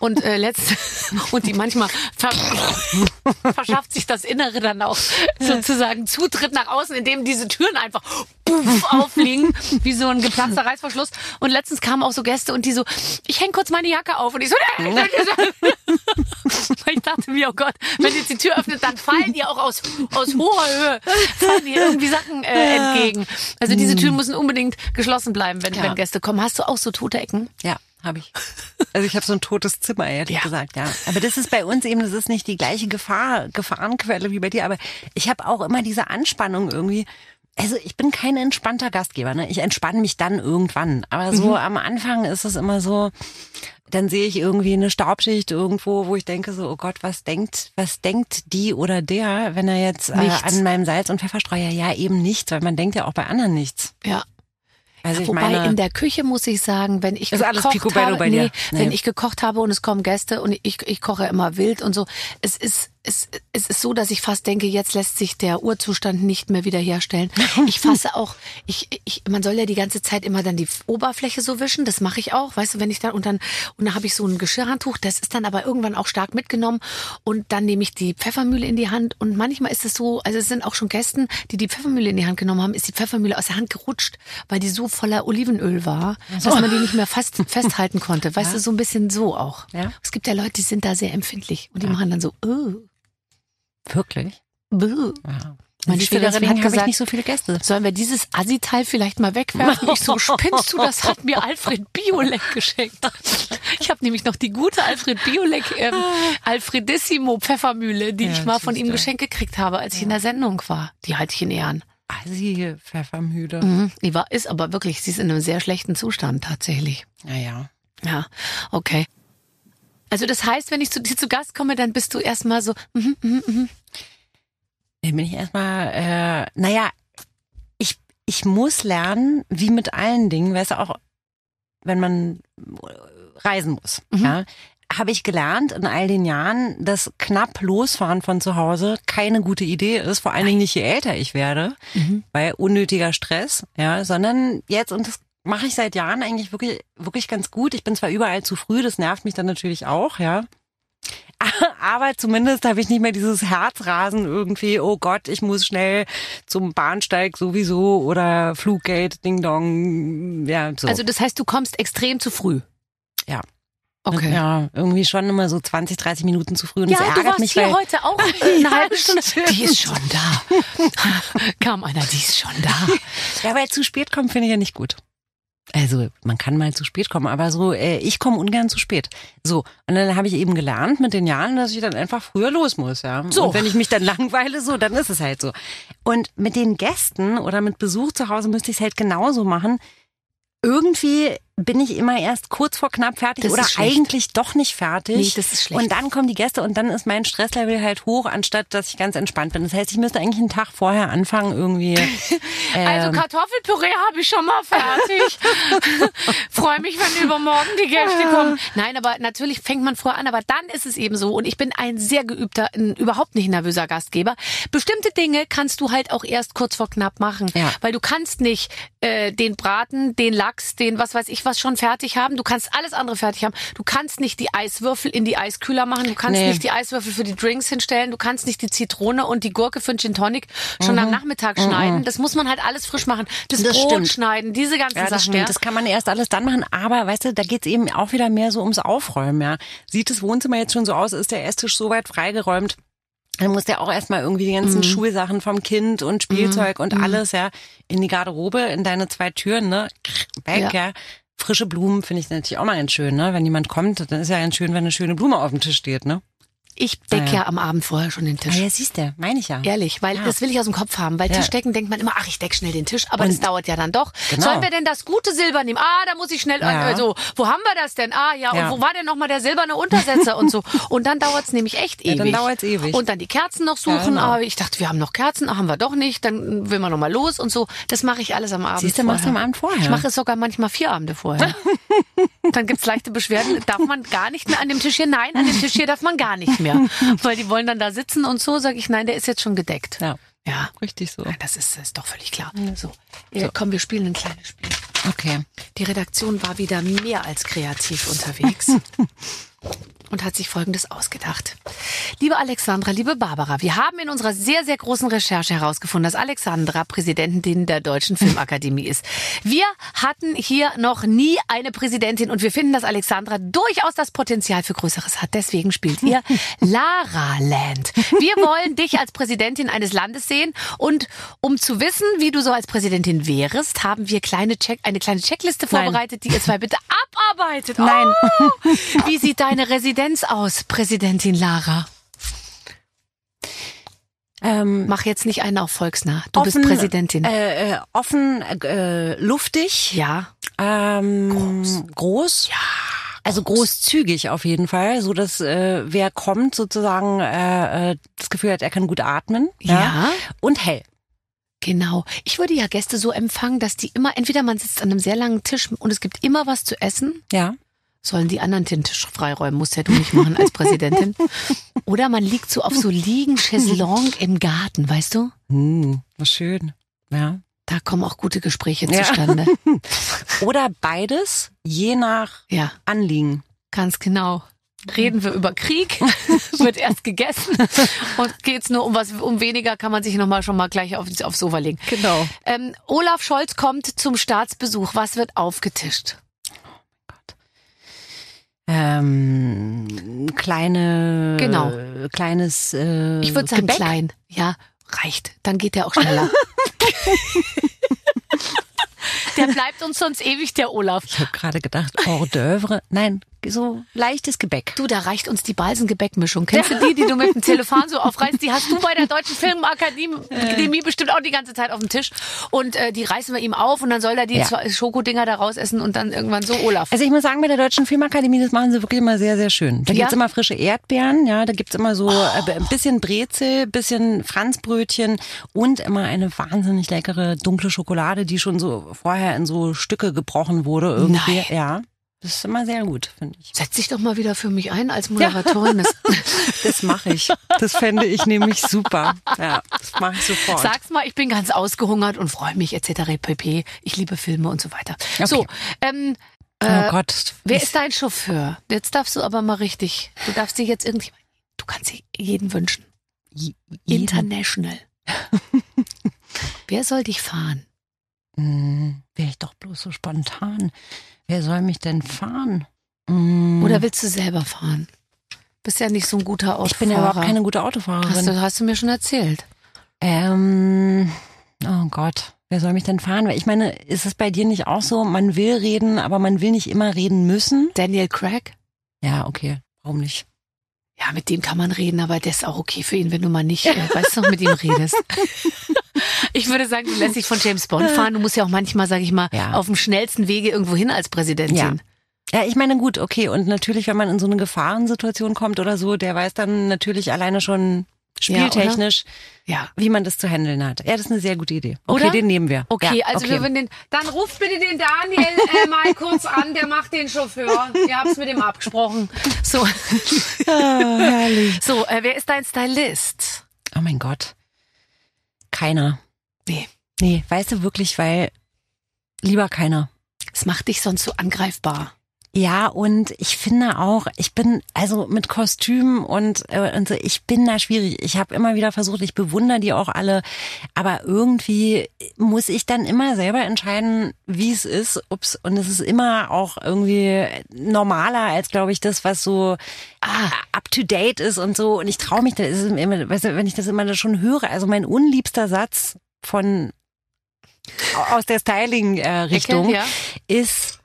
Und äh, letzt *laughs* und die manchmal ver *laughs* verschafft sich das Innere dann auch sozusagen Zutritt nach außen, indem diese Türen einfach puff, aufliegen, wie so ein geplatzter Reißverschluss. Und letztens kamen auch so Gäste und die so, ich häng kurz meine Jacke auf und ich so, *laughs* Weil ich dachte mir, oh Gott, wenn jetzt die Tür öffnet, dann fallen die auch aus, aus hoher Höhe, fallen die irgendwie Sachen äh, entgegen. Also diese Türen müssen unbedingt geschlossen bleiben, wenn, Ja. wenn Gäste kommen. Hast du auch so tote Ecken? Ja, habe ich. Also ich habe so ein totes Zimmer, ehrlich Ja. gesagt, ja. Aber das ist bei uns eben, das ist nicht die gleiche Gefahr, Gefahrenquelle wie bei dir, aber ich habe auch immer diese Anspannung irgendwie. Also ich bin kein entspannter Gastgeber, ne? Ich entspanne mich dann irgendwann. Aber so am Anfang ist es immer so, dann sehe ich irgendwie eine Staubschicht irgendwo, wo ich denke so, oh Gott, was denkt, was denkt die oder der, wenn er jetzt äh, an meinem Salz und Pfefferstreuer, ja eben nichts, weil man denkt ja auch bei anderen nichts. Ja. Also Wobei meine, in der Küche muss ich sagen, wenn ich Ist alles gekocht Picobello habe, bei dir? nee, Nee. wenn ich gekocht habe und es kommen Gäste und ich, ich koche immer wild und so, es ist es, es ist so, dass ich fast denke, jetzt lässt sich der Urzustand nicht mehr wiederherstellen. Ich fasse auch, ich, ich, man soll ja die ganze Zeit immer dann die Oberfläche so wischen, das mache ich auch, weißt du, wenn ich dann und dann und dann habe ich so ein Geschirrhandtuch, das ist dann aber irgendwann auch stark mitgenommen und dann nehme ich die Pfeffermühle in die Hand und manchmal ist es so, also es sind auch schon Gästen, die die Pfeffermühle in die Hand genommen haben, ist die Pfeffermühle aus der Hand gerutscht, weil die so voller Olivenöl war, dass man die nicht mehr fast festhalten konnte. Weißt du, so ein bisschen so auch. Ja. Es gibt ja Leute, die sind da sehr empfindlich und die machen dann so, oh, wirklich? buh. Ja. Meine Schwägerin deswegen hat gesagt, nicht so viele Gäste. Sollen wir dieses Assi-Teil vielleicht mal wegwerfen? Ich so, *laughs* spinnst du, das hat mir Alfred Biolek geschenkt. Ich habe nämlich noch die gute Alfred Biolek ähm, Alfredissimo Pfeffermühle, die Ja, ich mal von ihm geschenkt gekriegt habe, als ich in der Sendung war. Die halte ich in Ehren. Assi, Pfeffermühle. Mhm. Die war, ist aber wirklich, sie ist in einem sehr schlechten Zustand tatsächlich. Naja. Ja, okay. Also das heißt, wenn ich zu dir zu Gast komme, dann bist du erstmal so, mhm, mhm, mhm. Dann bin ich erstmal, äh, naja, ich, ich muss lernen, wie mit allen Dingen, weißt du, auch wenn man reisen muss, Mhm. ja, habe ich gelernt in all den Jahren, dass knapp losfahren von zu Hause keine gute Idee ist, vor allen Dingen nicht je älter ich werde, Mhm. weil unnötiger Stress, ja, sondern jetzt, und das mache ich seit Jahren eigentlich wirklich, wirklich ganz gut. Ich bin zwar überall zu früh, das nervt mich dann natürlich auch, ja. *laughs* Aber zumindest habe ich nicht mehr dieses Herzrasen irgendwie, oh Gott, ich muss schnell zum Bahnsteig sowieso oder Fluggate, Ding Dong, ja, so. Also das heißt, du kommst extrem zu früh. Ja. Okay. Ja, irgendwie schon immer so 20, 30 Minuten zu früh und Ja, das du ärgert warst mich, hier heute auch *laughs* eine Ja, halbe Stunde. Die ist schon da. *laughs* Kam einer, die ist schon da. Ja, weil zu spät kommen finde ich ja nicht gut. Also man kann mal zu spät kommen, aber so, äh, ich komme ungern zu spät. So, und dann habe ich eben gelernt mit den Jahren, dass ich dann einfach früher los muss, ja. So. Und wenn ich mich dann langweile, so, dann ist es halt so. Und mit den Gästen oder mit Besuch zu Hause müsste ich es halt genauso machen. Irgendwie bin ich immer erst kurz vor knapp fertig Das oder eigentlich doch nicht fertig. Nee, das ist schlecht. Und dann kommen die Gäste und dann ist mein Stresslevel halt hoch, anstatt dass ich ganz entspannt bin. Das heißt, ich müsste eigentlich einen Tag vorher anfangen, irgendwie. *laughs* Also ähm, Kartoffelpüree habe ich schon mal fertig. *laughs* Freue mich, wenn übermorgen die Gäste kommen. *laughs* Nein, aber natürlich fängt man früher an, aber dann ist es eben so. Und ich bin ein sehr geübter, ein überhaupt nicht nervöser Gastgeber. Bestimmte Dinge kannst du halt auch erst kurz vor knapp machen. Ja. Weil du kannst nicht äh, den Braten, den Lachs, den was weiß ich was schon fertig haben. Du kannst alles andere fertig haben. Du kannst nicht die Eiswürfel in die Eiskühler machen. Du kannst Nee. nicht die Eiswürfel für die Drinks hinstellen. Du kannst nicht die Zitrone und die Gurke für den Gin Tonic schon am Nachmittag schneiden. Das muss man halt alles frisch machen. Das, Mhm. Das Brot stimmt. schneiden, diese ganzen Ja, das Sachen. stimmt. Ja. Das kann man erst alles dann machen. Aber weißt du, da geht's eben auch wieder mehr so ums Aufräumen. Ja. Sieht das Wohnzimmer jetzt schon so aus? Ist der Esstisch soweit freigeräumt? Dann muss der auch erstmal irgendwie die Mhm. ganzen Schulsachen vom Kind und Spielzeug und alles, ja, in die Garderobe, in deine zwei Türen, ne? Weg, ja. Ja. Frische Blumen finde ich natürlich auch mal ganz schön, ne? Wenn jemand kommt, dann ist ja ganz schön, wenn eine schöne Blume auf dem Tisch steht, ne? Ich decke Ah, ja. ja am Abend vorher schon den Tisch. Ah, ja, siehst du, meine ich ja. Ehrlich, weil Ja. das will ich aus dem Kopf haben. Weil Ja. Tischdecken denkt man immer, ach, ich deck schnell den Tisch, aber Und- das dauert ja dann doch. Genau. Sollen wir denn das gute Silber nehmen? Ah, da muss ich schnell, Ja. also, wo haben wir das denn? Ah, ja, und wo war denn nochmal der silberne Untersetzer und so? *laughs* Und dann dauert's nämlich echt ewig. dann dauert's ewig. Und dann die Kerzen noch suchen, genau. aber ich dachte, wir haben noch Kerzen, ah, haben wir doch nicht, dann will man nochmal los und so. Das mache ich alles am Abend Siehst du, machst du am Abend vorher. Ich mache es sogar manchmal vier Abende vorher. *laughs* Dann gibt's leichte Beschwerden, darf man gar nicht mehr an dem Tisch hier. Nein, an dem Tisch hier darf man gar nicht mehr. *laughs* Weil die wollen dann da sitzen und so, sage ich, nein, der ist jetzt schon gedeckt. Ja, Ja. richtig so. Ja, Das ist, ist doch völlig klar. So. Äh, Komm, wir spielen ein kleines Spiel. Okay. Die Redaktion war wieder mehr als kreativ unterwegs. *laughs* Und hat sich Folgendes ausgedacht. Liebe Alexandra, liebe Barbara, wir haben in unserer sehr, sehr großen Recherche herausgefunden, dass Alexandra Präsidentin der Deutschen Filmakademie ist. Wir hatten hier noch nie eine Präsidentin und wir finden, dass Alexandra durchaus das Potenzial für Größeres hat. Deswegen spielt ihr *laughs* Lara Land. Wir wollen dich als Präsidentin eines Landes sehen und um zu wissen, wie du so als Präsidentin wärest, haben wir kleine Check eine kleine Checkliste Nein. vorbereitet, die ihr zwei bitte *laughs* abarbeitet. Nein. Oh, wie sieht deine Residenz aus, Präsidentin Lara? Ähm, Mach jetzt nicht einen auf volksnah. Du offen, bist Präsidentin. Äh, äh, offen, äh, luftig, ja. ähm, groß. Ja. Also großzügig auf jeden Fall, so dass äh, wer kommt sozusagen äh, äh, das Gefühl hat, er kann gut atmen. Ja. Und hell. Genau. Ich würde ja Gäste so empfangen, dass die immer, entweder man sitzt an einem sehr langen Tisch und es gibt immer was zu essen. Ja. Sollen die anderen den Tisch freiräumen, musst ja du nicht machen als Präsidentin. *laughs* Oder man liegt so auf so Liegen, Chaiselong im Garten, weißt du? Hm, was schön. Ja. Da kommen auch gute Gespräche Ja. zustande. *laughs* Oder beides, je nach Ja, Anliegen. ganz genau. Reden wir über Krieg, *laughs* wird erst gegessen und geht's nur um was, um weniger kann man sich nochmal schon mal gleich auf, aufs Sofa legen. Genau. Ähm, Olaf Scholz kommt zum Staatsbesuch. Was wird aufgetischt? Ähm, kleine, Genau. kleines äh, Ich würde sagen Gebäck. klein. Ja, reicht. Dann geht der auch schneller. *laughs* der bleibt uns sonst ewig, der Olaf. Ich habe gerade gedacht, Hors d'oeuvre. Nein, so leichtes Gebäck. Du, da reicht uns die Balsengebäckmischung. *laughs* Kennst du die, die du mit dem Telefon so aufreißt? Die hast du bei der Deutschen Filmakademie Akademie bestimmt auch die ganze Zeit auf dem Tisch. Und äh, die reißen wir ihm auf und dann soll er die Ja. Schokodinger da raus essen und dann irgendwann so Olaf. Also ich muss sagen, bei der Deutschen Filmakademie, das machen sie wirklich immer sehr, sehr schön. Da Ja? gibt's immer frische Erdbeeren, ja, da gibt's immer so äh, ein bisschen Brezel, bisschen Franzbrötchen und immer eine wahnsinnig leckere dunkle Schokolade, die schon so vorher in so Stücke gebrochen wurde irgendwie. Nein. Ja, das ist immer sehr gut, finde ich. Setz dich doch mal wieder für mich ein als Moderatorin. Das, *laughs* Das mache ich. Das fände ich nämlich super. Ja, das mache ich sofort. Sag's mal, ich bin ganz ausgehungert und freue mich etc. pp. Ich liebe Filme und so weiter. So, ähm, oh äh, Gott. wer ist dein Chauffeur? Jetzt darfst du aber mal richtig. Du darfst dir jetzt irgendwie. Du kannst dir jeden wünschen. Je- jeden- International. *laughs* wer soll dich fahren? Hm, Wäre ich doch bloß so spontan. Wer soll mich denn fahren? Hm, Oder willst du selber fahren? Bist ja nicht so ein guter Autofahrer. ich bin ja überhaupt keine gute Autofahrerin. Hast du, hast du mir schon erzählt. Ähm, oh Gott, wer soll mich denn fahren? Weil Ich meine, ist es bei dir nicht auch so, man will reden, aber man will nicht immer reden müssen? Daniel Craig? Ja, okay, warum nicht? Ja, mit dem kann man reden, aber der ist auch okay für ihn, wenn du mal nicht, äh, weißt du, mit ihm redest. *laughs* Ich würde sagen, du lässt dich von James Bond fahren. Du musst ja auch manchmal, sag ich mal, Ja. auf dem schnellsten Wege irgendwo hin als Präsidentin. Ja. Ja, ich meine, gut, okay. Und natürlich, wenn man in so eine Gefahrensituation kommt oder so, der weiß dann natürlich alleine schon Ja, spieltechnisch, Ja. wie man das zu handeln hat. Ja, das ist eine sehr gute Idee. Okay, Oder? den nehmen wir. Okay, ja, also okay. wir würden den. Dann ruft bitte den Daniel äh, mal kurz an, der macht den Chauffeur. Ihr habt's mit ihm abgesprochen. So, Ah, herrlich. so äh, wer ist dein Stylist? Oh mein Gott. Keiner. Nee. Nee, weißt du wirklich, weil lieber keiner. Es macht dich sonst so angreifbar. Ja, und ich finde auch, ich bin also mit Kostüm und, äh, und so, ich bin da schwierig. Ich habe immer wieder versucht, ich bewundere die auch alle, aber irgendwie muss ich dann immer selber entscheiden, wie es ist, ob's und es ist immer auch irgendwie normaler als glaube ich das, was so Ah. up to date ist und so und ich traue mich da ist immer, weißt du, wenn ich das immer schon höre, also mein unliebster Satz von aus der Styling äh, ja. ist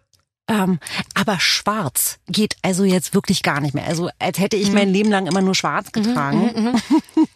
Ähm, aber schwarz geht also jetzt wirklich gar nicht mehr. Also als hätte ich mein Leben lang immer nur schwarz getragen.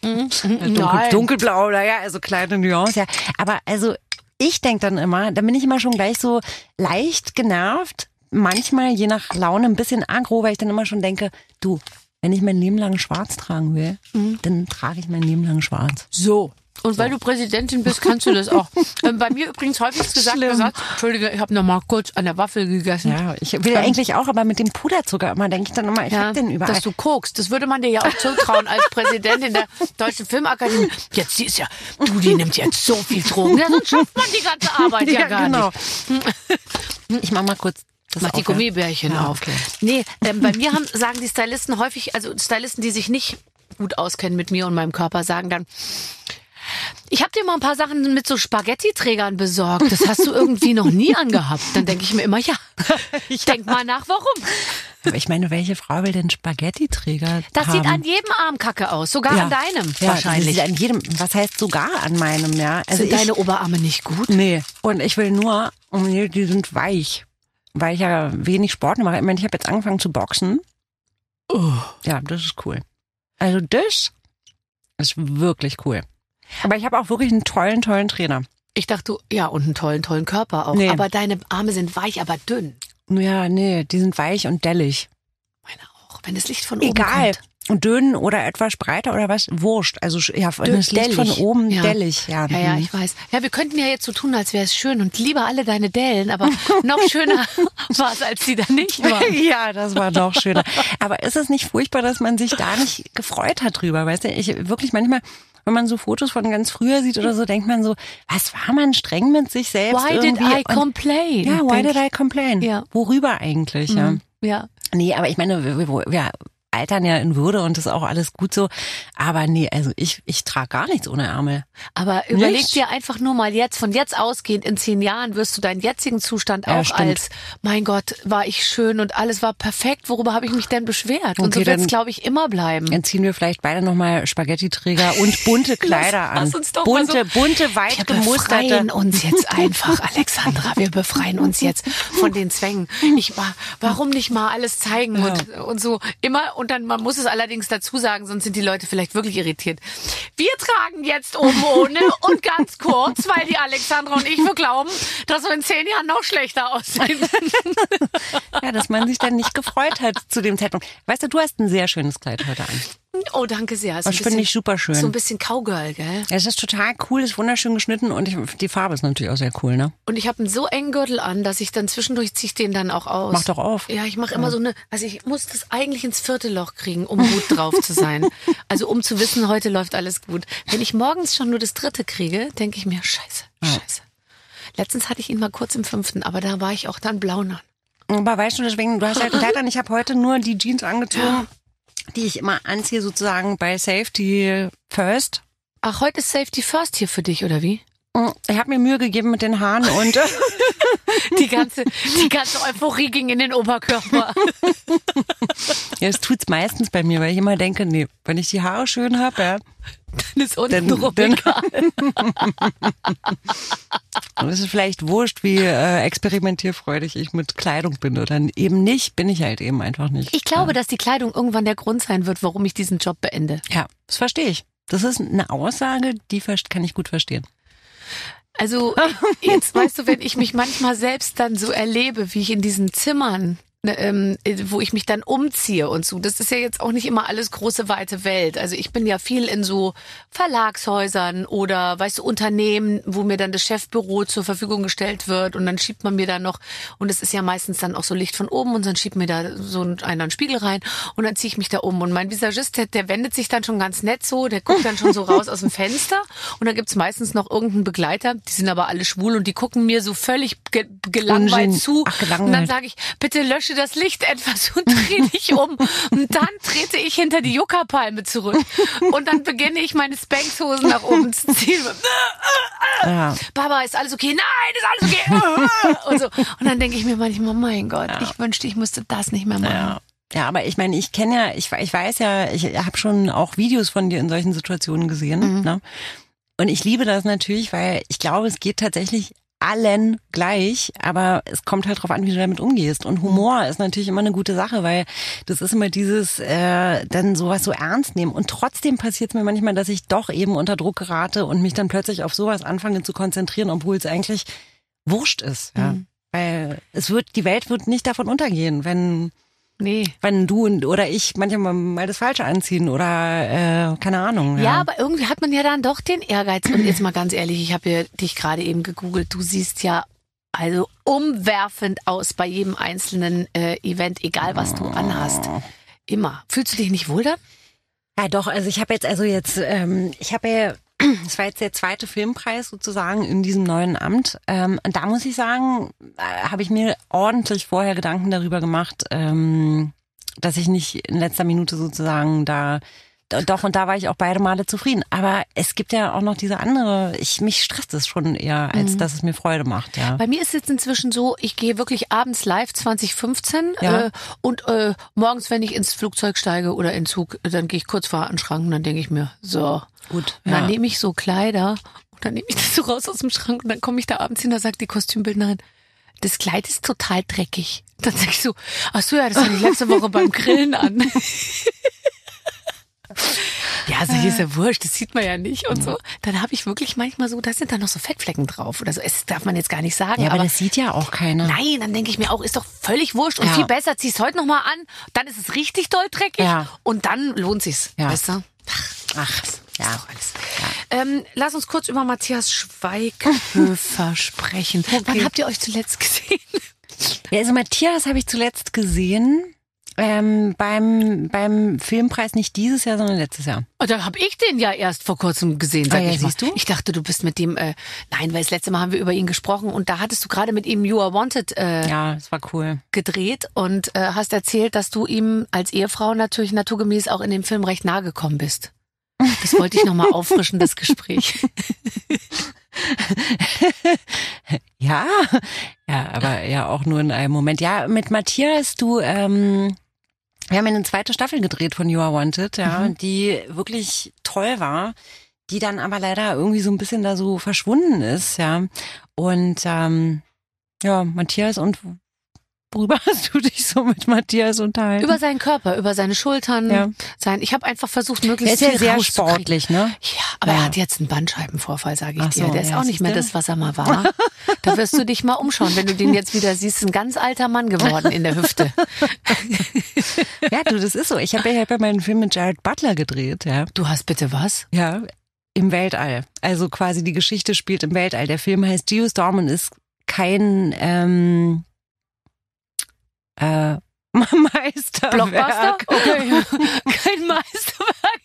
*laughs* Dunkel, dunkelblau, naja, also kleine Nuance, ja. Aber also ich denk dann immer, da bin ich immer schon gleich so leicht genervt. Manchmal, je nach Laune, ein bisschen agro, weil ich dann immer schon denke, du, wenn ich mein Leben lang schwarz tragen will, dann trage ich mein Leben lang schwarz. So. Und weil du Präsidentin bist, kannst du das auch. *laughs* Ähm, bei mir übrigens häufig gesagt, gesagt Entschuldige, ich habe noch mal kurz an der Waffel gegessen. Ja, ich will eigentlich auch, aber mit dem Puderzucker immer denke ich dann immer, ich hab den überall. dass du kokst. Das würde man dir ja auch zutrauen als Präsidentin der Deutschen Filmakademie. Jetzt, die ist ja, du, die nimmt jetzt so viel Drogen. Ja, sonst schafft man die ganze Arbeit *laughs* ja, gar genau. nicht. *laughs* Ich mach mal kurz das Mach die ja. Gummibärchen Ja, auf. okay. Nee, ähm, bei mir haben, sagen die Stylisten häufig, also Stylisten, die sich nicht gut auskennen mit mir und meinem Körper, sagen dann, ich habe dir mal ein paar Sachen mit so Spaghetti-Trägern besorgt. Das hast du irgendwie noch nie angehabt. Dann denke ich mir immer, *laughs* ja, denk mal nach, warum. Aber ich meine, welche Frau will denn Spaghetti-Träger Das haben? sieht an jedem Arm kacke aus, sogar ja. an deinem ja, wahrscheinlich. das sieht An jedem, was heißt sogar an meinem, ja? Also Sind ich, deine Oberarme nicht gut? Nee. Und ich will nur, die sind weich. Weil ich ja wenig Sport mache. Ich meine, ich habe jetzt angefangen zu boxen. Oh. Ja, das ist cool. Also das ist wirklich cool. Aber ich habe auch wirklich einen tollen, tollen Trainer. Ich dachte, du, ja, und einen tollen, tollen Körper auch. Nee. Aber deine Arme sind weich, aber dünn. Ja, nee, die sind weich und dellig. Meine auch. Wenn das Licht von oben Egal. kommt. Und dünn oder etwas breiter oder was? Wurscht. Also ja, wenn Dünn, das Licht von oben Ja. dellig. Ja, Ja, ja, mhm. ich weiß. Ja, wir könnten ja jetzt so tun, als wäre es schön und lieber alle deine Dellen, aber *laughs* noch schöner *laughs* war es, als sie da nicht waren. *laughs* Ja, das war doch schöner. Aber ist es nicht furchtbar, dass man sich da nicht gefreut hat drüber? Weißt du, ich wirklich manchmal, wenn man so Fotos von ganz früher sieht oder so, denkt man so, was war man streng mit sich selbst? Why did irgendwie? I Und- complain? Ja, why did I complain? Ja. Worüber eigentlich, ja? ich. Ja. Nee, aber ich meine, wir, wir, wir altern ja in Würde und das ist auch alles gut so. Aber nee, also ich, ich trage gar nichts ohne Ärmel. Aber überleg Nicht? dir einfach nur mal jetzt, von jetzt ausgehend, in zehn Jahren wirst du deinen jetzigen Zustand Ja, auch stimmt. als, mein Gott, war ich schön und alles war perfekt, worüber habe ich mich denn beschwert? und Okay, so wird es, glaube ich, immer bleiben. Dann ziehen wir vielleicht beide nochmal Spaghetti-Träger und bunte *laughs* Kleider an. lass uns doch mal bunte, so- bunte, weit Wir gemusterte. befreien uns jetzt *laughs* einfach, Alexandra. Wir befreien uns jetzt von den Zwängen. Ich war, warum nicht mal alles zeigen und, und so immer. Und dann, man muss es allerdings dazu sagen, sonst sind die Leute vielleicht wirklich irritiert. Wir tragen jetzt oben ohne *laughs* und ganz kurz, weil die Alexandra und ich wir glauben, dass wir in zehn Jahren noch schlechter aussehen. *laughs* Ja, dass man sich dann nicht gefreut hat zu dem Zeitpunkt. Weißt du, du hast ein sehr schönes Kleid heute an. Oh, danke sehr. Ist ein Das finde ich super schön. So ein bisschen Cowgirl, gell? Ja, es ist total cool, ist wunderschön geschnitten und ich, die Farbe ist natürlich auch sehr cool, ne? Und ich habe einen so engen Gürtel an, dass ich dann zwischendurch ziehe ich den dann auch aus. Mach doch auf. Ja, ich mache immer so eine, also ich muss das eigentlich ins vierte Loch kriegen, um gut drauf zu sein. *laughs* Also um zu wissen, heute läuft alles gut. Wenn ich morgens schon nur das dritte kriege, denke ich mir, scheiße, scheiße. Letztens hatte ich ihn mal kurz im fünften, aber da war ich auch dann blaunern. Aber weißt du, deswegen, du hast halt *laughs* an. Ich habe heute nur die Jeans angezogen, die ich immer anziehe, sozusagen bei Safety First. Ach, heute ist Safety First hier für dich, oder wie? Ich habe mir Mühe gegeben mit den Haaren und *laughs* Die ganze, die ganze Euphorie ging in den Oberkörper. ja, es tut's meistens bei mir, weil ich immer denke, nee, wenn ich die Haare schön habe, ja, Dann ist unten Dann- rum dann- egal. dann *laughs* ist es vielleicht wurscht, wie äh, experimentierfreudig ich mit Kleidung bin oder eben nicht, bin ich halt eben einfach nicht. Ich glaube, dass die Kleidung irgendwann der Grund sein wird, warum ich diesen Job beende. Ja, das verstehe ich. Das ist eine Aussage, die kann ich gut verstehen. Also *laughs* jetzt weißt du, wenn ich mich manchmal selbst dann so erlebe, wie ich in diesen Zimmern, ähm, wo ich mich dann umziehe und so, das ist ja jetzt auch nicht immer alles große weite Welt. Also ich bin ja viel in so Verlagshäusern oder weißt du Unternehmen, wo mir dann das Chefbüro zur Verfügung gestellt wird und dann schiebt man mir da noch und es ist ja meistens dann auch so Licht von oben und dann schiebt mir da so ein- einer einen Spiegel rein und dann ziehe ich mich da um. Und mein Visagist, der, der wendet sich dann schon ganz nett so, der guckt dann schon so raus aus dem Fenster und dann gibt's meistens noch irgendeinen Begleiter, die sind aber alle schwul und die gucken mir so völlig ge gelangweilt zu. Ach, gelangweilt. und dann sage ich, bitte lösche das Licht *laughs* etwas und dreh dich um und dann trete ich hinter die Yucca-Palme zurück und dann beginne ich meine Spankshosen nach oben zu ziehen. Ja. Papa, ist alles okay? Nein, ist alles okay. *laughs* Und, so. und dann denke ich mir manchmal, mein Gott, ich wünschte, ich müsste das nicht mehr machen. Ja. Ja, aber ich meine, ich kenne ja, ich, ich weiß ja, ich habe schon auch Videos von dir in solchen Situationen gesehen. Ne? Und ich liebe das natürlich, weil ich glaube, es geht tatsächlich allen gleich, aber es kommt halt drauf an, wie du damit umgehst. Und Humor ist natürlich immer eine gute Sache, weil das ist immer dieses äh, dann sowas so ernst nehmen. Und trotzdem passiert es mir manchmal, dass ich doch eben unter Druck gerate und mich dann plötzlich auf sowas anfange zu konzentrieren, obwohl es eigentlich wurscht ist. Ja. Mhm. Weil es wird, die Welt wird nicht davon untergehen, wenn Nee. Wenn du oder ich manchmal mal das Falsche anziehen oder äh, keine Ahnung. Ja. ja, aber irgendwie hat man ja dann doch den Ehrgeiz. Und jetzt mal ganz ehrlich, ich habe ja dich gerade eben gegoogelt. Du siehst ja also umwerfend aus bei jedem einzelnen äh, Event, egal was du anhast. Immer. Fühlst du dich nicht wohl dann? Ja, doch. Also ich habe jetzt also jetzt ähm, ich habe ja es war jetzt der zweite Filmpreis sozusagen in diesem neuen Amt. Ähm, da muss ich sagen, äh, habe ich mir ordentlich vorher Gedanken darüber gemacht, ähm, dass ich nicht in letzter Minute sozusagen da doch und da war ich auch beide Male zufrieden. Aber es gibt ja auch noch diese andere. Ich mich stresst es schon eher, als mhm. dass es mir Freude macht. Ja. Bei mir ist es jetzt inzwischen so, ich gehe wirklich abends live 2015 ja. äh, und äh, morgens, wenn ich ins Flugzeug steige oder in Zug, dann gehe ich kurz vor den Schrank und dann denke ich mir, so, Gut. Und dann nehme ich so Kleider und dann nehme ich *laughs* das so raus aus dem Schrank und dann komme ich da abends hin, da sagt die Kostümbildnerin, das Kleid ist total dreckig. Dann sag ich so, ach so, ja, das hatte ich letzte Woche beim Grillen an. *laughs* *laughs* ja, also hier ist ja wurscht, das sieht man ja nicht und so. Dann habe ich wirklich manchmal so, da sind da noch so Fettflecken drauf oder so. Es darf man jetzt gar nicht sagen. Ja, aber, aber das sieht ja auch keiner. Nein, dann denke ich mir auch, ist doch völlig wurscht und ja. viel besser, zieh's heute nochmal an, dann ist es richtig doll dreckig ja. und dann lohnt sich's. Ja. Weißt du? Ach, Ach ja. ja. Ähm, lass uns kurz über Matthias Schweighöfer *laughs* sprechen. Okay. Wann habt ihr euch zuletzt gesehen? Ja, also Matthias habe ich zuletzt gesehen. Ähm, beim, beim Filmpreis nicht dieses Jahr, sondern letztes Jahr. Oh, da habe ich den ja erst vor kurzem gesehen, sag ah, ja, ich siehst mal. du? Ich dachte, du bist mit dem, äh, nein, weil das letzte Mal haben wir über ihn gesprochen und da hattest du gerade mit ihm You Are Wanted äh, ja, das war cool. gedreht und äh, hast erzählt, dass du ihm als Ehefrau natürlich naturgemäß auch in dem Film recht nahe gekommen bist. Das wollte ich nochmal *laughs* auffrischen, das Gespräch. *laughs* ja, ja, aber ja auch nur in einem Moment. Ja, mit Matthias, du, ähm, wir haben eine zweite Staffel gedreht von You Are Wanted, ja, mhm. die wirklich toll war, die dann aber leider irgendwie so ein bisschen da so verschwunden ist, ja. Und ähm, ja, Matthias und Worüber *laughs* hast du dich so mit Matthias unterhalten? Über seinen Körper, über seine Schultern. Ja. Sein, ich habe einfach versucht, möglichst er ist ja sehr sportlich, ne? Ja, aber ja. er hat jetzt einen Bandscheibenvorfall, sage ich Ach dir. So, Der ist ja, auch nicht mehr das, was er mal war. *laughs* da wirst du dich mal umschauen, wenn du den jetzt wieder siehst. Ein ganz alter Mann geworden in der Hüfte. *laughs* ja, du, das ist so. Ich habe ja, hab ja meinen Film mit Jared Butler gedreht, ja. Du hast bitte was? Ja, im Weltall. Also quasi die Geschichte spielt im Weltall. Der Film heißt Geostorm und ist kein ähm, äh, *laughs* Meisterwerk. Blockbuster? Okay. *laughs* Kein Meisterwerk.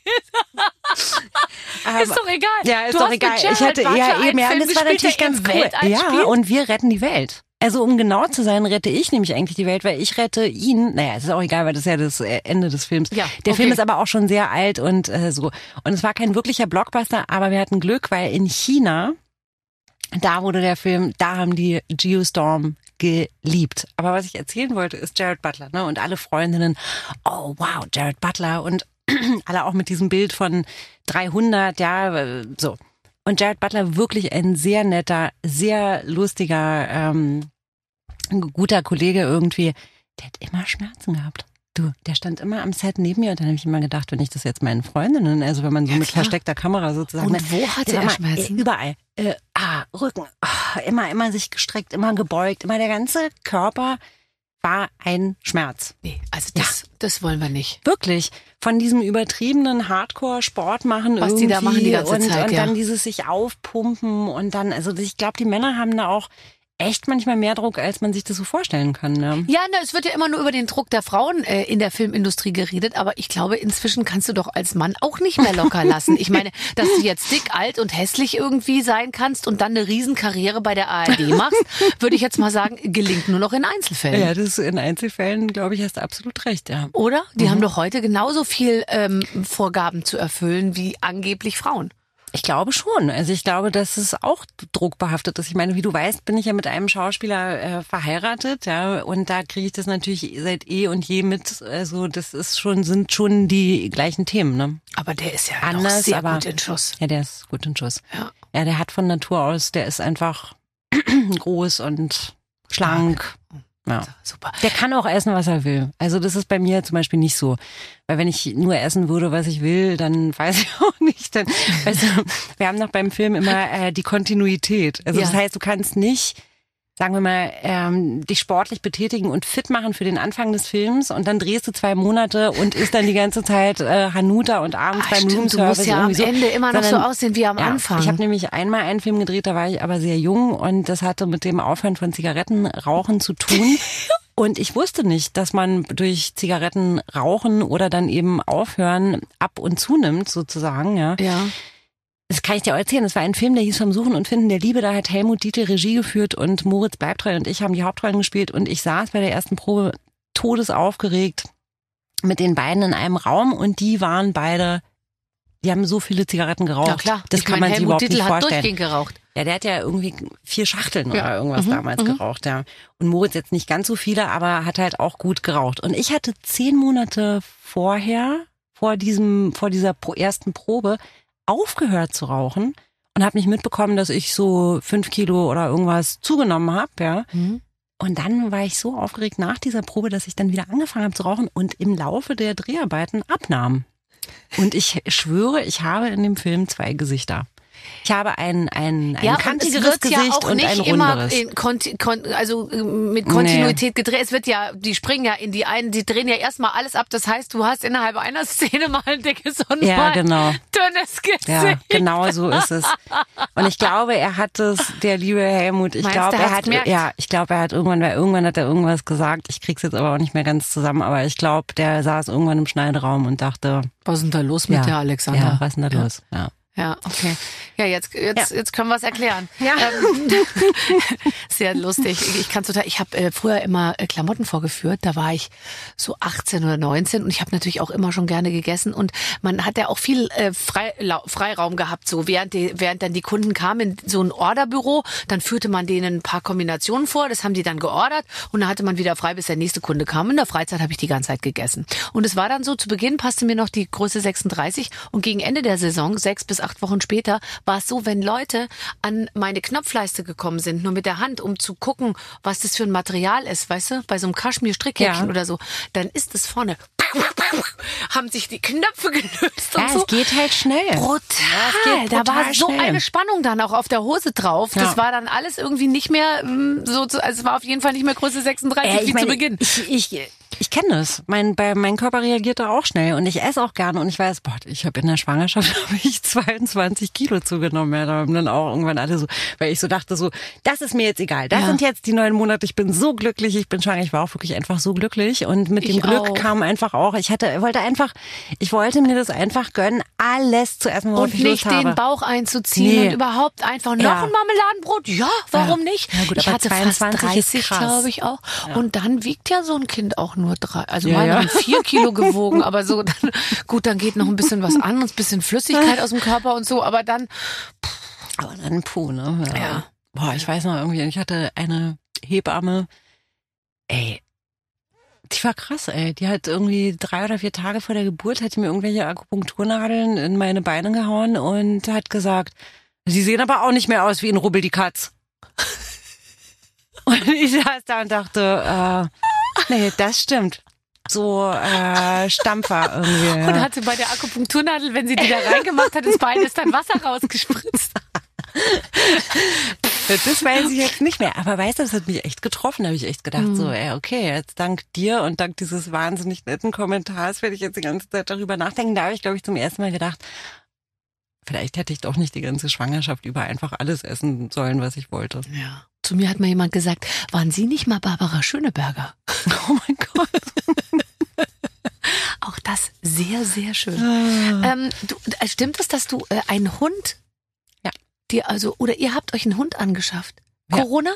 *laughs* ist doch egal. Ja, ist du doch egal. Ich hatte ja eben, ja, das war natürlich ganz cool. Ja, und wir retten die Welt. Also um genau zu sein, rette ich nämlich eigentlich die Welt, weil ich rette ihn. Naja, es ist auch egal, weil das ist ja das äh, Ende des Films. Ja, Der okay. Film ist aber auch schon sehr alt und äh, so. Und es war kein wirklicher Blockbuster, aber wir hatten Glück, weil in China, da wurde der Film, da haben die Geostorm geliebt. Aber was ich erzählen wollte, ist Jared Butler, ne? Und alle Freundinnen, oh wow, Jared Butler und *clears throat* alle auch mit diesem Bild von 300, ja, so. Und Jared Butler wirklich ein sehr netter, sehr lustiger, ähm, guter Kollege irgendwie. Der hat immer Schmerzen gehabt. Du, der stand immer am Set neben mir und dann habe ich immer gedacht, wenn ich das jetzt meinen Freundinnen, also wenn man so ja, mit versteckter Kamera sozusagen. Und wo hatte er Schmerzen? Überall. Äh, ah, Rücken. Oh, immer, immer sich gestreckt, immer gebeugt, immer der ganze Körper war ein Schmerz. Nee, also das, ja. das wollen wir nicht. Wirklich. Von diesem übertriebenen Hardcore-Sport machen Was irgendwie die da machen die ganze und, Zeit, und ja. dann dieses sich aufpumpen und dann, also ich glaube, die Männer haben da auch echt manchmal mehr Druck, als man sich das so vorstellen kann. Ne? Ja, ne, es wird ja immer nur über den Druck der Frauen äh, in der Filmindustrie geredet, aber ich glaube, inzwischen kannst du doch als Mann auch nicht mehr locker *laughs* lassen. Ich meine, dass du jetzt dick, alt und hässlich irgendwie sein kannst und dann eine Riesenkarriere bei der ARD *laughs* machst, würde ich jetzt mal sagen, gelingt nur noch in Einzelfällen. Ja, das in Einzelfällen, glaube ich, hast du absolut recht, ja. Oder? Die mhm. haben doch heute genauso viel ähm, Vorgaben zu erfüllen wie angeblich Frauen. Ich glaube schon. Also ich glaube, dass es auch druckbehaftet ist. Ich meine, wie du weißt, bin ich ja mit einem Schauspieler äh, verheiratet, ja, und da kriege ich das natürlich seit eh und je mit. Also das ist schon, sind schon die gleichen Themen, ne? Aber der ist ja anders, sehr aber, gut in Schuss. Ja, der ist gut in Schuss. Ja. ja, der hat von Natur aus, der ist einfach *clears throat* groß und schlank. Ja. Super. Der kann auch essen, was er will. Also das ist bei mir zum Beispiel nicht so. Weil wenn ich nur essen würde, was ich will, dann weiß *laughs* ich auch nicht. Dann, weißt du, wir haben noch beim Film immer äh, die Kontinuität. Also Ja. das heißt, du kannst nicht, sagen wir mal, ähm, dich sportlich betätigen und fit machen für den Anfang des Films und dann drehst du zwei Monate und isst dann die ganze Zeit äh, Hanuta und abends Ah, beim stimmt, du musst ja am so. Ende immer noch so Sondern- aussehen wie am ja, Anfang. Ich habe nämlich einmal einen Film gedreht, da war ich aber sehr jung und das hatte mit dem Aufhören von Zigarettenrauchen zu tun. *laughs* Und ich wusste nicht, dass man durch Zigaretten rauchen oder dann eben aufhören ab und zunimmt sozusagen, ja. ja. Das kann ich dir auch erzählen. Das war ein Film, der hieß Vom Suchen und Finden der Liebe. Da hat Helmut Dietl Regie geführt und Moritz Bleibtreu und ich haben die Hauptrollen gespielt. Und ich saß bei der ersten Probe todesaufgeregt mit den beiden in einem Raum und die waren beide, die haben so viele Zigaretten geraucht. Ja klar. Das ich kann meine, man sich Helmut überhaupt Dietl nicht hat vorstellen. durchgehend geraucht. Ja, der hat ja irgendwie vier Schachteln Ja. oder irgendwas Mhm, damals mhm. geraucht, ja. Und Moritz jetzt nicht ganz so viele, aber hat halt auch gut geraucht. Und ich hatte zehn Monate vorher, vor diesem, vor dieser ersten Probe, aufgehört zu rauchen und habe nicht mitbekommen, dass ich so fünf Kilo oder irgendwas zugenommen habe, ja. Mhm. Und dann war ich so aufgeregt nach dieser Probe, dass ich dann wieder angefangen habe zu rauchen und im Laufe der Dreharbeiten abnahm. Und ich schwöre, ich habe in dem Film zwei Gesichter. Ich habe ein, ein, ein Ja, und es kantigeres wird Gesicht ja auch und nicht ein immer Konti kon also äh, mit Kontinuität gedreht. Es wird ja, die springen ja in die einen, die drehen ja erstmal alles ab. Das heißt, du hast innerhalb einer Szene mal ein dickes und Ja, mal genau. dünnes Gesicht. Ja, genau so ist es. Und ich glaube, er hat es, der liebe Helmut, ich Meinst glaube, er hat, gemerkt? ja, ich glaube, er hat irgendwann, weil irgendwann hat er irgendwas gesagt. Ich krieg's jetzt aber auch nicht mehr ganz zusammen, aber ich glaube, der saß irgendwann im Schneideraum und dachte, Was ist denn da los mit ja, der Alexander? Ja, was ist denn da los? Ja. Ja, okay. Ja, jetzt, jetzt, Ja. jetzt können wir es erklären. Ja. Ähm, *laughs* sehr lustig. Ich, kann total, ich habe äh, früher immer äh, Klamotten vorgeführt. Da war ich so 18 oder 19 und ich habe natürlich auch immer schon gerne gegessen und man hat ja auch viel äh, Freilau Freiraum gehabt. So während die, während dann die Kunden kamen in so ein Orderbüro, dann führte man denen ein paar Kombinationen vor. Das haben die dann geordert und dann hatte man wieder frei, bis der nächste Kunde kam. In der Freizeit habe ich die ganze Zeit gegessen. Und es war dann so, zu Beginn passte mir noch die Größe 36 und gegen Ende der Saison, sechs bis acht Wochen später, war es so, wenn Leute an meine Knopfleiste gekommen sind, nur mit der Hand, um zu gucken, was das für ein Material ist, weißt du, bei so einem Kaschmir-Strickhäkchen Ja. oder so, dann ist es vorne, haben sich die Knöpfe gelöst Ja, und so. es geht halt schnell. Brutal. Ja, geht da brutal war so schnell. eine Spannung dann auch auf der Hose drauf. Das Ja. war dann alles irgendwie nicht mehr mm, so, also es war auf jeden Fall nicht mehr Größe 36 Äh, wie meine, zu Beginn. Ich, ich, ich kenne das. Mein, bei, mein Körper reagiert da auch schnell und ich esse auch gerne und ich weiß, boah, ich habe in der Schwangerschaft *laughs* habe ich 22 Kilo zugenommen. Ja, da haben dann auch irgendwann alle so, weil ich so dachte so, das ist mir jetzt egal. Das Ja. sind jetzt die neun Monate. Ich bin so glücklich. Ich bin schwanger. Ich war auch wirklich einfach so glücklich und mit dem Ich Glück auch. kam einfach auch. Ich hatte, wollte einfach, ich wollte mir das einfach gönnen, alles zu essen, worauf Und ich nicht Lust habe. den Bauch einzuziehen Nee. und überhaupt einfach noch Ja. ein Marmeladenbrot. Ja, warum nicht? Ja, gut, ich aber hatte 22 fast ist 30, krass. glaube ich auch. Und dann wiegt ja so ein Kind auch nur drei. Also Ja, meine ja. haben vier Kilo *laughs* gewogen, aber so dann, gut, dann geht noch ein bisschen was an, ein bisschen Flüssigkeit aus dem Körper und so, aber dann Aber dann puh, ne? Ja. Ja. Boah, ich weiß noch irgendwie, ich hatte eine Hebamme, ey, die war krass, ey. Die hat irgendwie drei oder vier Tage vor der Geburt hat die mir irgendwelche Akupunkturnadeln in meine Beine gehauen und hat gesagt, sie sehen aber auch nicht mehr aus wie ein Rubbel die Katz. *laughs* Und ich saß da und dachte, äh, nee, das stimmt. So äh, Stampfer irgendwie. *laughs* Ja. und hatte bei der Akupunkturnadel, wenn sie die da reingemacht hat, ins Bein ist dann Wasser rausgespritzt. Das weiß ich jetzt nicht mehr. Aber weißt du, das hat mich echt getroffen. Da habe ich echt gedacht, so, ey, okay, jetzt dank dir und dank dieses wahnsinnig netten Kommentars werde ich jetzt die ganze Zeit darüber nachdenken. Da habe ich, glaube ich, zum ersten Mal gedacht, vielleicht hätte ich doch nicht die ganze Schwangerschaft über einfach alles essen sollen, was ich wollte. Ja. Zu mir hat mal jemand gesagt, waren Sie nicht mal Barbara Schöneberger? *laughs* Oh mein Gott. Auch das sehr, sehr schön. Ah. Ähm, du, äh, stimmt es, dass du äh, einen Hund, Ja. dir also, oder ihr habt euch einen Hund angeschafft? Ja. Corona?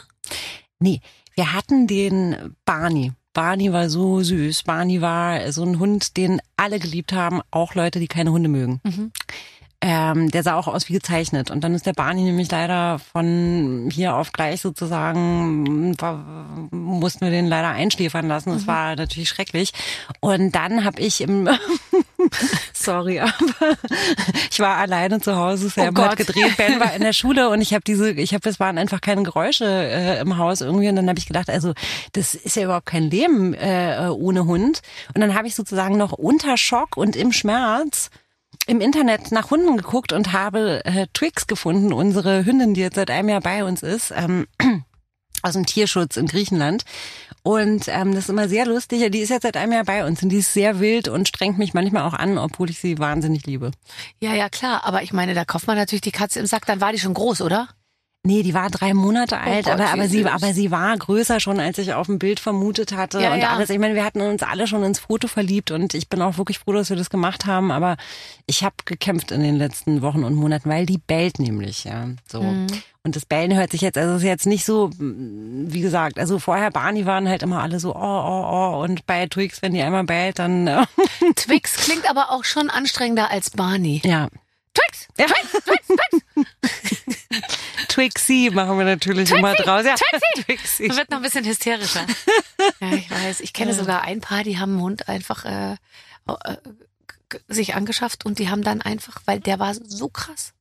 Nee, wir hatten den Barney. Barney war so süß. Barney war so ein Hund, den alle geliebt haben, auch Leute, die keine Hunde mögen. Mhm. Ähm, der sah auch aus wie gezeichnet. Und dann ist der Barney nämlich leider von hier auf gleich sozusagen, war, mussten wir den leider einschläfern lassen. Das war natürlich schrecklich. Und dann habe ich im *laughs* Sorry, aber *laughs* ich war alleine zu Hause. Sam Oh hat gedreht, Ben war in der *laughs* Schule und ich habe diese, ich habe, es waren einfach keine Geräusche äh, im Haus irgendwie und dann habe ich gedacht, also das ist ja überhaupt kein Leben äh, ohne Hund. Und dann habe ich sozusagen noch unter Schock und im Schmerz im Internet nach Hunden geguckt und habe äh, Twix gefunden, unsere Hündin, die jetzt seit einem Jahr bei uns ist. Ähm, *clears throat* aus dem Tierschutz in Griechenland. Und ähm, das ist immer sehr lustig. Die ist jetzt seit einem Jahr bei uns und die ist sehr wild und strengt mich manchmal auch an, obwohl ich sie wahnsinnig liebe. Ja, ja, klar. Aber ich meine, da kauft man natürlich die Katze im Sack. Dann war die schon groß, oder? Nee, die war drei Monate alt, Gott, aber, aber sie, aber sie war größer schon, als ich auf dem Bild vermutet hatte Ja, und ja. alles. Ich meine, wir hatten uns alle schon ins Foto verliebt und ich bin auch wirklich froh, dass wir das gemacht haben. Aber ich habe gekämpft in den letzten Wochen und Monaten, weil die bellt nämlich, ja. So. Mhm. Und das Bellen hört sich jetzt, also ist jetzt nicht so, mm, wie gesagt, also vorher Barney waren halt immer alle so, oh, oh, oh. Und bei Twix, wenn die einmal bellt, dann, äh, *laughs* Twix klingt aber auch schon anstrengender als Barney. ja. Twix! Ja. *laughs* Twixie machen wir natürlich immer draus. Ja, Twixie. Man wird noch ein bisschen hysterischer. *laughs* ja, ich weiß. Ich kenne sogar ein Paar, die haben einen Hund einfach äh, äh, sich angeschafft und die haben dann einfach, weil der war so krass.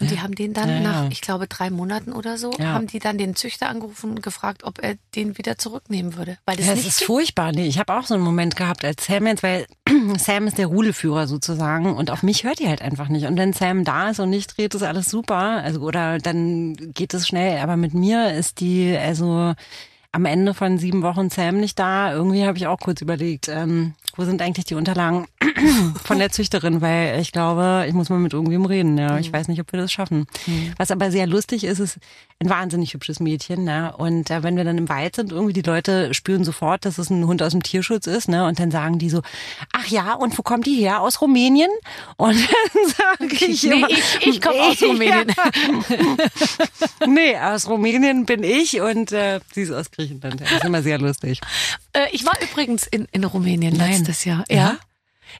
Und die haben den dann Ja, ja. nach, ich glaube, drei Monaten oder so, Ja. haben die dann den Züchter angerufen und gefragt, ob er den wieder zurücknehmen würde. Weil das Ja, es nicht ist furchtbar. Nee, ich habe auch so einen Moment gehabt als Sam jetzt, weil *clears throat* Sam ist der Rudelführer sozusagen und auf mich hört die halt einfach nicht. Und wenn Sam da ist und nicht dreht, ist alles super. Also oder dann geht es schnell. Aber mit mir ist die also am Ende von sieben Wochen Sam nicht da. Irgendwie habe ich auch kurz überlegt, ähm, wo sind eigentlich die Unterlagen *clears throat* von der Züchterin, weil ich glaube, ich muss mal mit irgendwem reden. Ja, ich weiß nicht, ob wir das schaffen. Was aber sehr lustig ist, ist ein wahnsinnig hübsches Mädchen. Ne? Und äh, wenn wir dann im Wald sind, irgendwie die Leute spüren sofort, dass es ein Hund aus dem Tierschutz ist. Ne? Und dann sagen die so, ach ja, und wo kommt die her? Aus Rumänien? Und *laughs* dann sage ich Nee, immer, ich- ich komm aus Rumänien. Ja. *laughs* nee, aus Rumänien bin ich und äh, sie ist aus Griechenland. Das ist immer sehr lustig. Äh, ich war übrigens in, in Rumänien Nein. Letztes Jahr. Ja? Ja.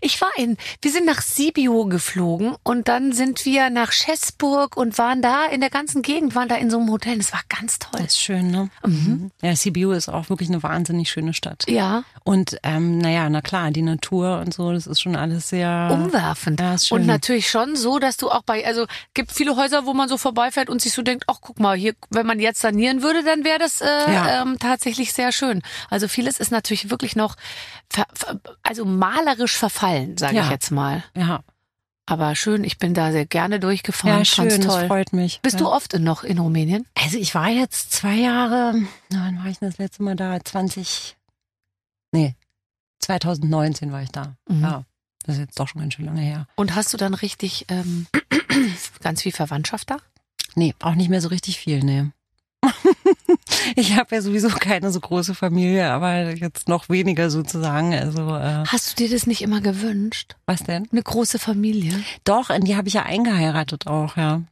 Ich war in, wir sind nach Sibiu geflogen und dann sind wir nach Schäßburg und waren da in der ganzen Gegend, waren da in so einem Hotel. Das war ganz toll. Das ist schön, ne? Mhm. Ja, Sibiu ist auch wirklich eine wahnsinnig schöne Stadt. Ja, Und ähm, naja, na klar, die Natur und so, das ist schon alles sehr umwerfend. Ja, ist schön. und natürlich schon so, dass du auch bei, also gibt viele Häuser, wo man so vorbeifährt und sich so denkt, ach guck mal, hier, wenn man jetzt sanieren würde, dann wäre das äh, Ja. ähm, tatsächlich sehr schön. Also vieles ist natürlich wirklich noch, ver, ver, also malerisch verfallen, sage Ja. ich jetzt mal. Ja, Aber schön, ich bin da sehr gerne durchgefahren. ja fand's schön, das toll. freut mich. Bist ja. du oft noch in Rumänien? Also ich war jetzt zwei Jahre, wann war ich das letzte Mal da? 20, nee, 2019 war ich da. Mhm. Ja, das ist jetzt doch schon ganz schön lange her. Und hast du dann richtig ähm, *clears throat* ganz viel Verwandtschaft da? Nee, auch nicht mehr so richtig viel, nee. *laughs* ich habe ja sowieso keine so große Familie, aber jetzt noch weniger sozusagen. Also äh, Hast du dir das nicht immer gewünscht? was denn? Eine große Familie? Doch, in die habe ich ja eingeheiratet auch, ja.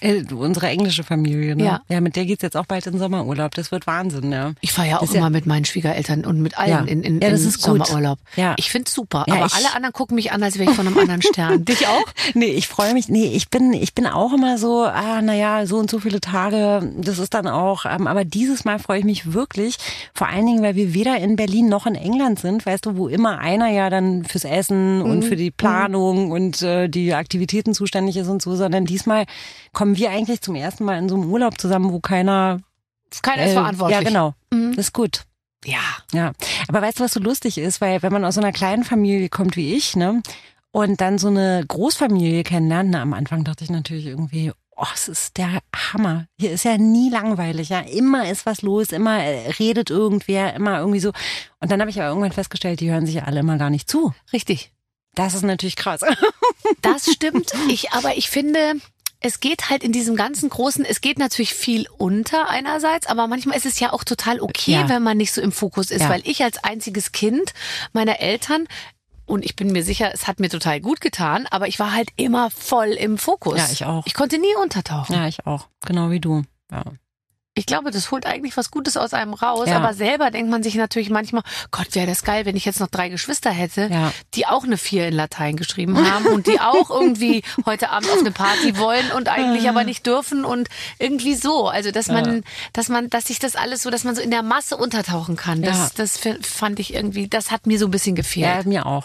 Äh, unsere englische Familie, ne? Ja. Ja, mit der geht's jetzt auch bald in Sommerurlaub. Das wird Wahnsinn, ja. Ich fahre ja auch ist ja- immer mit meinen Schwiegereltern und mit allen Ja. in, in, Ja, das in ist gut. Sommerurlaub. Ja. Ich find's super, aber ich- alle anderen gucken mich an, als wäre ich von einem anderen Stern. *laughs* Dich auch? Nee, ich freue mich. Nee, ich bin, ich bin auch immer so, ah, naja, so und so viele Tage, das ist dann auch, ähm, aber dieses Mal freue ich mich wirklich, vor allen Dingen, weil wir weder in Berlin noch in England sind, weißt du, wo immer einer ja dann fürs Essen und für die Planung und äh, die Aktivitäten zuständig ist und so, sondern diesmal kommen wir eigentlich zum ersten Mal in so einem Urlaub zusammen, wo keiner Keiner ist äh, verantwortlich. Ja, genau. Mhm. Das ist gut. Ja. Ja, aber weißt du, was so lustig ist? Weil wenn man aus so einer kleinen Familie kommt wie ich, ne, und dann so eine Großfamilie kennenlernt, na, am Anfang dachte ich natürlich irgendwie, oh, es ist der Hammer. Hier ist ja nie langweilig, ja. Immer ist was los, immer äh, redet irgendwer, immer irgendwie so. Und dann habe ich aber irgendwann festgestellt, die hören sich ja alle immer gar nicht zu. Richtig. Das ist natürlich krass. *laughs* Das stimmt. Ich, aber ich finde, es geht halt in diesem ganzen großen, es geht natürlich viel unter einerseits, aber manchmal ist es ja auch total okay, Ja. wenn man nicht so im Fokus ist, Ja. weil ich als einziges Kind meiner Eltern und ich bin mir sicher, es hat mir total gut getan, aber ich war halt immer voll im Fokus. Ja, ich auch. Ich konnte nie untertauchen. ja, ich auch. Genau wie du. Ja. Ich glaube, das holt eigentlich was Gutes aus einem raus, Ja. aber selber denkt man sich natürlich manchmal, Gott, wäre das geil, wenn ich jetzt noch drei Geschwister hätte, Ja. die auch eine Vier in Latein geschrieben haben und die auch irgendwie *laughs* heute Abend auf eine Party wollen und eigentlich aber nicht dürfen und irgendwie so. Also, dass man, dass man, dass sich das alles so, dass man so in der Masse untertauchen kann. Das, Ja. das fand ich irgendwie, das hat mir so ein bisschen gefehlt. Ja, mir auch.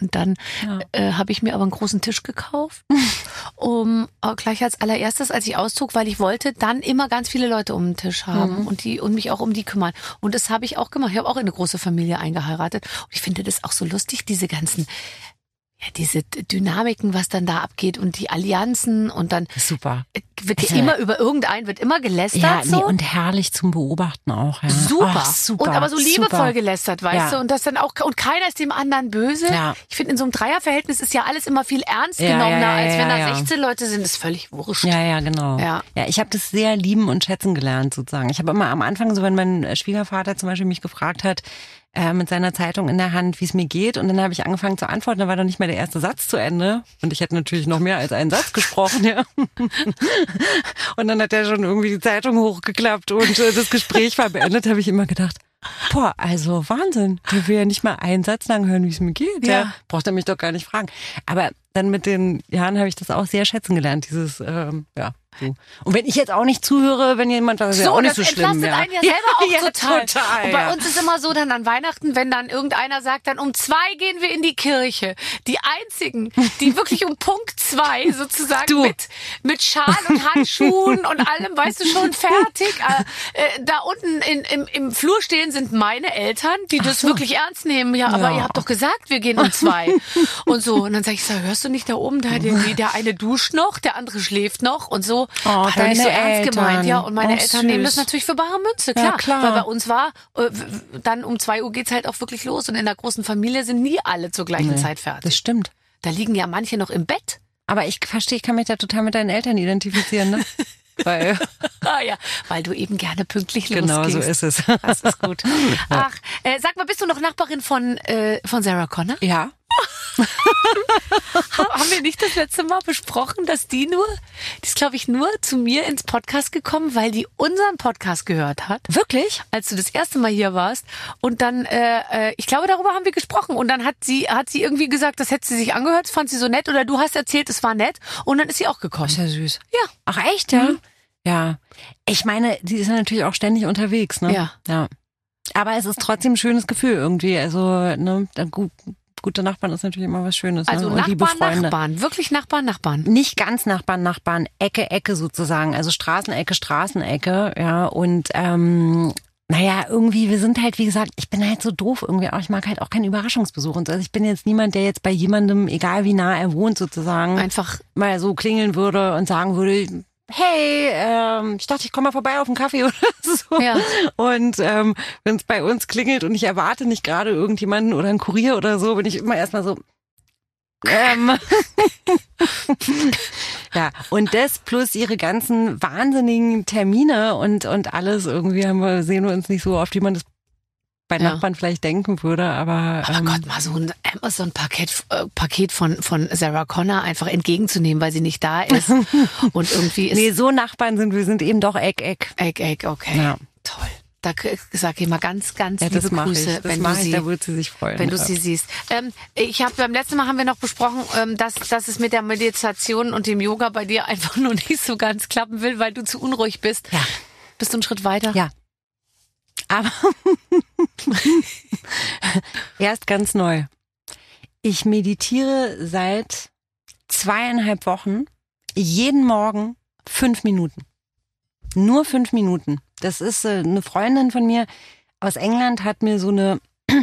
Und dann ja. äh, habe ich mir aber einen großen Tisch gekauft, *laughs* um äh, gleich als allererstes, als ich auszog, weil ich wollte dann immer ganz viele Leute um den Tisch haben mhm. und die und mich auch um die kümmern. Und das habe ich auch gemacht. Ich habe auch in eine große Familie eingeheiratet. Und ich finde das auch so lustig, diese ganzen ja, diese Dynamiken, was dann da abgeht und die Allianzen und dann super wird also, immer über irgendeinen wird immer gelästert ja, so. nee, und herrlich zum Beobachten auch ja. super. Oh, super und aber so liebevoll super. gelästert weißt ja. du und das dann auch und keiner ist dem anderen böse ja. ich finde in so einem Dreierverhältnis ist ja alles immer viel ernst genommener als wenn da 16 Leute sind ist völlig wurscht ja ja genau ja, ja ich habe das sehr lieben und schätzen gelernt sozusagen ich habe immer am Anfang so wenn mein Schwiegervater zum Beispiel mich gefragt hat äh, mit seiner Zeitung in der Hand, wie es mir geht. Und dann habe ich angefangen zu antworten, da war noch nicht mal der erste Satz zu Ende. Und ich hätte natürlich noch mehr als einen Satz gesprochen, ja. *laughs* Und dann hat er schon irgendwie die Zeitung hochgeklappt und äh, das Gespräch war beendet, habe ich immer gedacht, Boah, also Wahnsinn. Der will ja nicht mal einen Satz lang hören, wie es mir geht. Ja. ja. Braucht er mich doch gar nicht fragen. Aber dann mit den Jahren habe ich das auch sehr schätzen gelernt, dieses, ähm, ja, so. Und wenn ich jetzt auch nicht zuhöre, wenn jemand was so, ja auch nicht so schlimm. Ja. einen ja selber auch *laughs* ja, total. total. Und bei ja. uns ist immer so, dann an Weihnachten, wenn dann irgendeiner sagt, dann um zwei gehen wir in die Kirche. Die einzigen, die *laughs* wirklich um Punkt zwei sozusagen du. mit mit Schal und Handschuhen und allem, weißt du schon, fertig. Äh, äh, da unten in, im, im Flur stehen sind meine Eltern, die das so. wirklich ernst nehmen. Ja, aber ihr habt doch gesagt, wir gehen um zwei und so. Und dann sag ich, so, hörst du nicht da oben, da der, der eine duscht noch, der andere schläft noch und so. Oh, hat deine nicht so ernst Eltern. gemeint, ja. Und meine oh, Eltern süß. nehmen das natürlich für bare Münze, klar. Ja, klar. Weil bei uns war, äh, dann um zwei Uhr geht's halt auch wirklich los. Und in der großen Familie sind nie alle zur gleichen nee, Zeit fertig. Das stimmt. Da liegen ja manche noch im Bett. Aber ich verstehe, ich kann mich da total mit deinen Eltern identifizieren, ne? *laughs* Weil, ah ja, weil du eben gerne pünktlich genau losgehst. Genau, so ist es. Das ist gut. *laughs* Ach, äh, sag mal, bist du noch Nachbarin von, äh, von Sarah Connor? Ja. Haben wir nicht das letzte Mal besprochen, dass die nur, die ist glaube ich nur zu mir ins Podcast gekommen, weil die unseren Podcast gehört hat. Wirklich? Als du das erste Mal hier warst. Und dann, äh, äh ich glaube, darüber haben wir gesprochen. Und dann hat sie, hat sie irgendwie gesagt, das hätte sie sich angehört, fand sie so nett. Oder du hast erzählt, es war nett. Und dann ist sie auch gekommen. Ist ja süß. Ja. Ach echt, ja? Mhm. Ja. Ich meine, die ist ja natürlich auch ständig unterwegs, ne? Ja. Ja. Aber es ist trotzdem ein schönes Gefühl irgendwie. Also, ne, gut, gute Nachbarn ist natürlich immer was Schönes. Also ne? Nachbarn, Nachbarn, wirklich Nachbarn, Nachbarn. Nicht ganz Nachbarn, Nachbarn, Ecke, Ecke sozusagen. Also Straßenecke, Straßenecke, ja. Und ähm, naja, irgendwie, wir sind halt, wie gesagt, ich bin halt so doof irgendwie auch. Ich mag halt auch keinen Überraschungsbesuch und so. Also ich bin jetzt niemand, der jetzt bei jemandem, egal wie nah er wohnt, sozusagen, einfach mal so klingeln würde und sagen würde, hey, ähm, ich dachte, ich komme mal vorbei auf einen Kaffee *laughs* oder so. Ja. Und ähm, wenn es bei uns klingelt und ich erwarte nicht gerade irgendjemanden oder einen Kurier oder so, bin ich immer erstmal so. Ähm. *laughs* ja, und das plus ihre ganzen wahnsinnigen Termine und, und alles, irgendwie haben wir, sehen wir uns nicht so oft, wie man das bei ja. Nachbarn vielleicht denken würde, aber. Aber ähm, Gott, mal so ein Amazon-Paket äh, Paket von, von Sarah Connor einfach entgegenzunehmen, weil sie nicht da ist. *laughs* und irgendwie ist. Nee, so Nachbarn sind wir, sind eben doch Eck, Eck. Eck, Eck, okay. Ja. Toll. Da sag ich mal ganz, ganz ja, liebe Grüße, wenn du sie, da würde sie sich freuen. Wenn du sie siehst. Ähm, ich habe beim letzten Mal haben wir noch besprochen, ähm, dass, dass es mit der Meditation und dem Yoga bei dir einfach *laughs* nur nicht so ganz klappen will, weil du zu unruhig bist. Ja. Bist du einen Schritt weiter? Ja. Aber *laughs* erst ganz neu. Ich meditiere seit zweieinhalb Wochen jeden Morgen fünf Minuten. Nur fünf Minuten. Das ist äh, eine Freundin von mir aus England hat mir so eine *clears throat*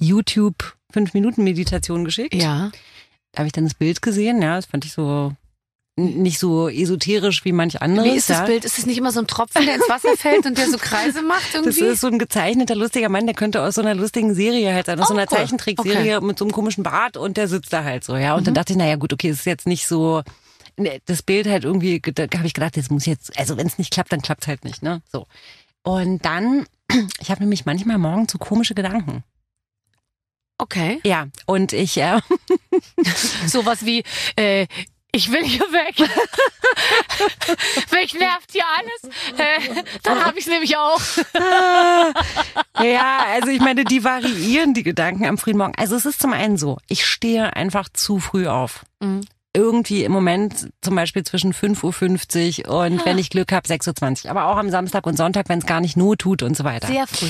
YouTube fünf Minuten Meditation geschickt. Ja. Da habe ich dann das Bild gesehen. Ja, das fand ich so nicht so esoterisch wie manch anderes. Wie ist das ja. Bild? Ist es nicht immer so ein Tropfen, der ins Wasser fällt und der so Kreise macht irgendwie? Das ist so ein gezeichneter, lustiger Mann, der könnte aus so einer lustigen Serie halt sein, aus oh, so einer Zeichentrickserie okay. mit so einem komischen Bart und der sitzt da halt so, ja. Und mhm. dann dachte ich, naja gut, okay, es ist jetzt nicht so, ne, das Bild halt irgendwie, da habe ich gedacht, das muss jetzt, also wenn es nicht klappt, dann klappt es halt nicht, ne? So. Und dann, *clears throat* ich habe nämlich manchmal morgen so komische Gedanken. Okay. Ja, und ich äh, *laughs* sowas wie äh, ich will hier weg. Mich nervt hier alles. Äh, dann habe ich nämlich auch. ja, also ich meine, die variieren die Gedanken am frühen Morgen. Also es ist zum einen so, ich stehe einfach zu früh auf. Mhm. Irgendwie im Moment zum Beispiel zwischen 5.50 Uhr und wenn ich Glück habe 6.20 Uhr. Aber auch am Samstag und Sonntag, wenn es gar nicht not tut und so weiter. Sehr früh.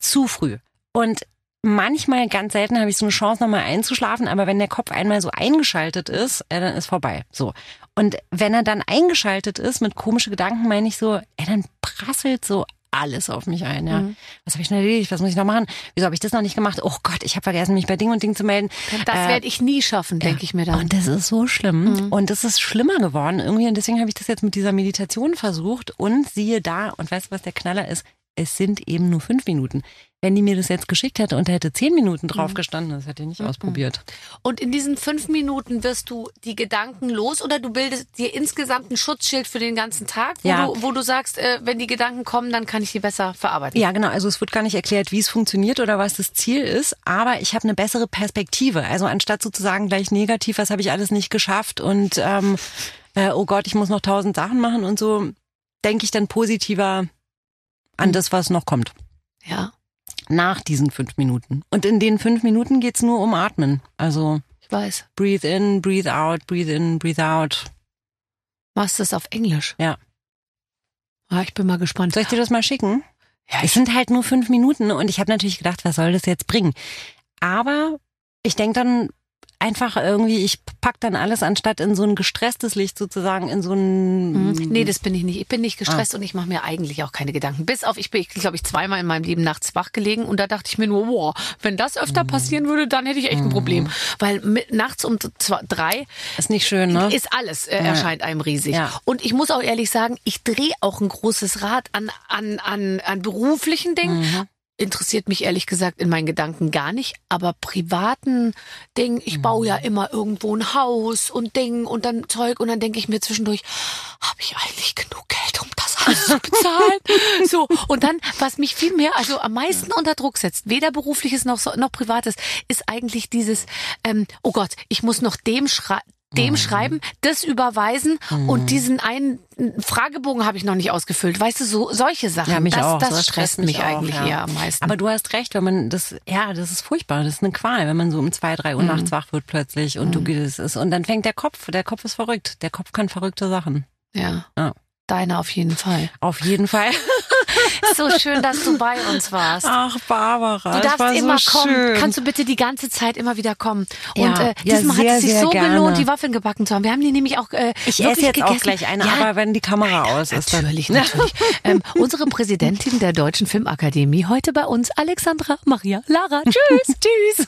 Zu früh. Und manchmal, ganz selten habe ich so eine Chance, nochmal einzuschlafen, aber wenn der Kopf einmal so eingeschaltet ist, äh, dann ist vorbei. So. Und wenn er dann eingeschaltet ist mit komischen Gedanken, meine ich so, ey, dann prasselt so alles auf mich ein. Ja. Mhm. Was habe ich noch erledigt? Was muss ich noch machen? Wieso habe ich das noch nicht gemacht? Oh Gott, ich habe vergessen, mich bei Ding und Ding zu melden. Das äh, werde ich nie schaffen, denke ja. ich mir dann. Und das ist so schlimm. Mhm. Und das ist schlimmer geworden irgendwie. Und deswegen habe ich das jetzt mit dieser Meditation versucht. Und siehe da, und weißt du, was der Knaller ist? Es sind eben nur fünf Minuten. Wenn die mir das jetzt geschickt hätte und da hätte zehn Minuten drauf mhm. gestanden, das hätte ich nicht mhm. ausprobiert. Und in diesen fünf Minuten wirst du die Gedanken los oder du bildest dir insgesamt ein Schutzschild für den ganzen Tag, wo, ja. du, wo du sagst, äh, wenn die Gedanken kommen, dann kann ich die besser verarbeiten. Ja, genau. Also es wird gar nicht erklärt, wie es funktioniert oder was das Ziel ist, aber ich habe eine bessere Perspektive. Also anstatt sozusagen gleich negativ, was habe ich alles nicht geschafft und ähm, äh, oh Gott, ich muss noch tausend Sachen machen und so, denke ich dann positiver an das, was noch kommt. Ja nach diesen fünf Minuten. Und in den fünf Minuten geht's nur um Atmen. Also ich weiß. Breathe in, breathe out, breathe in, breathe out. Machst du das auf Englisch? Ja. Ah, ich bin mal gespannt. Soll ich dir das mal schicken? Ja, es sind halt nur fünf Minuten und ich habe natürlich gedacht, was soll das jetzt bringen? Aber ich denke dann, einfach irgendwie, ich pack dann alles anstatt in so ein gestresstes Licht sozusagen in so ein. Mhm. Nee, das bin ich nicht. Ich bin nicht gestresst ah. und ich mache mir eigentlich auch keine Gedanken. Bis auf, ich bin, glaube ich, zweimal in meinem Leben nachts wach gelegen und da dachte ich mir nur, wow, wenn das öfter mhm. passieren würde, dann hätte ich echt ein mhm. Problem. Weil mit, nachts um zwei, drei. Ist nicht schön, ne? Ist alles, äh, erscheint einem riesig. Ja. Und ich muss auch ehrlich sagen, ich drehe auch ein großes Rad an, an, an, an beruflichen Dingen. Mhm interessiert mich ehrlich gesagt in meinen Gedanken gar nicht, aber privaten Dingen, ich baue ja mhm. immer irgendwo ein Haus und Ding und dann Zeug und dann denke ich mir zwischendurch, habe ich eigentlich genug Geld, um das Haus zu *laughs* bezahlen? so und dann, was mich viel mehr, also am meisten unter Druck setzt, weder berufliches noch noch privates, ist eigentlich dieses, ähm, oh Gott, ich muss noch dem schreiben dem mhm. schreiben, das überweisen mhm. und diesen einen Fragebogen habe ich noch nicht ausgefüllt. Weißt du, so solche Sachen. Ja, mich das, auch. das, das stresst mich, mich eigentlich ja. eher am meisten. Aber du hast recht, wenn man das, ja, das ist furchtbar. Das ist eine Qual, wenn man so um zwei, drei Uhr mhm. nachts wach wird plötzlich und mhm. du es und dann fängt der Kopf. Der Kopf ist verrückt. Der Kopf kann verrückte Sachen. Ja. ja. Deine auf jeden Fall. Auf jeden Fall. *laughs* so schön, dass du bei uns warst. Ach, Barbara. Du darfst immer so kommen. Schön. Kannst du bitte die ganze Zeit immer wieder kommen? Ja, Und äh, ja, diesmal sehr, hat es sich so gerne. gelohnt, die Waffeln gebacken zu haben. Wir haben die nämlich auch äh, Ich esse jetzt gegessen. auch gleich eine, ja, aber wenn die Kamera aus ist. Natürlich, natürlich. *laughs* ähm, unsere Präsidentin der Deutschen Filmakademie, heute bei uns, Alexandra Maria Lara. *laughs* Tschüss, tschüss.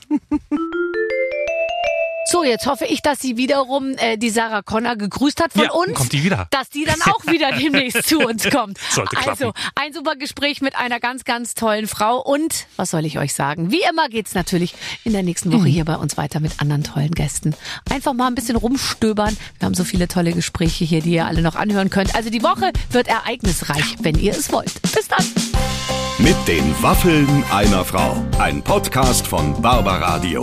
So, jetzt hoffe ich, dass sie wiederum äh, die Sarah Connor gegrüßt hat von ja, uns. Kommt die wieder. Dass die dann auch wieder *laughs* demnächst zu uns kommt. Sollte klappen. Also, ein super Gespräch mit einer ganz, ganz tollen Frau. Und was soll ich euch sagen? Wie immer geht's natürlich in der nächsten Woche hier bei uns weiter mit anderen tollen Gästen. Einfach mal ein bisschen rumstöbern. Wir haben so viele tolle Gespräche hier, die ihr alle noch anhören könnt. Also die Woche wird ereignisreich, wenn ihr es wollt. Bis dann. Mit den Waffeln einer Frau. Ein Podcast von Barbaradio.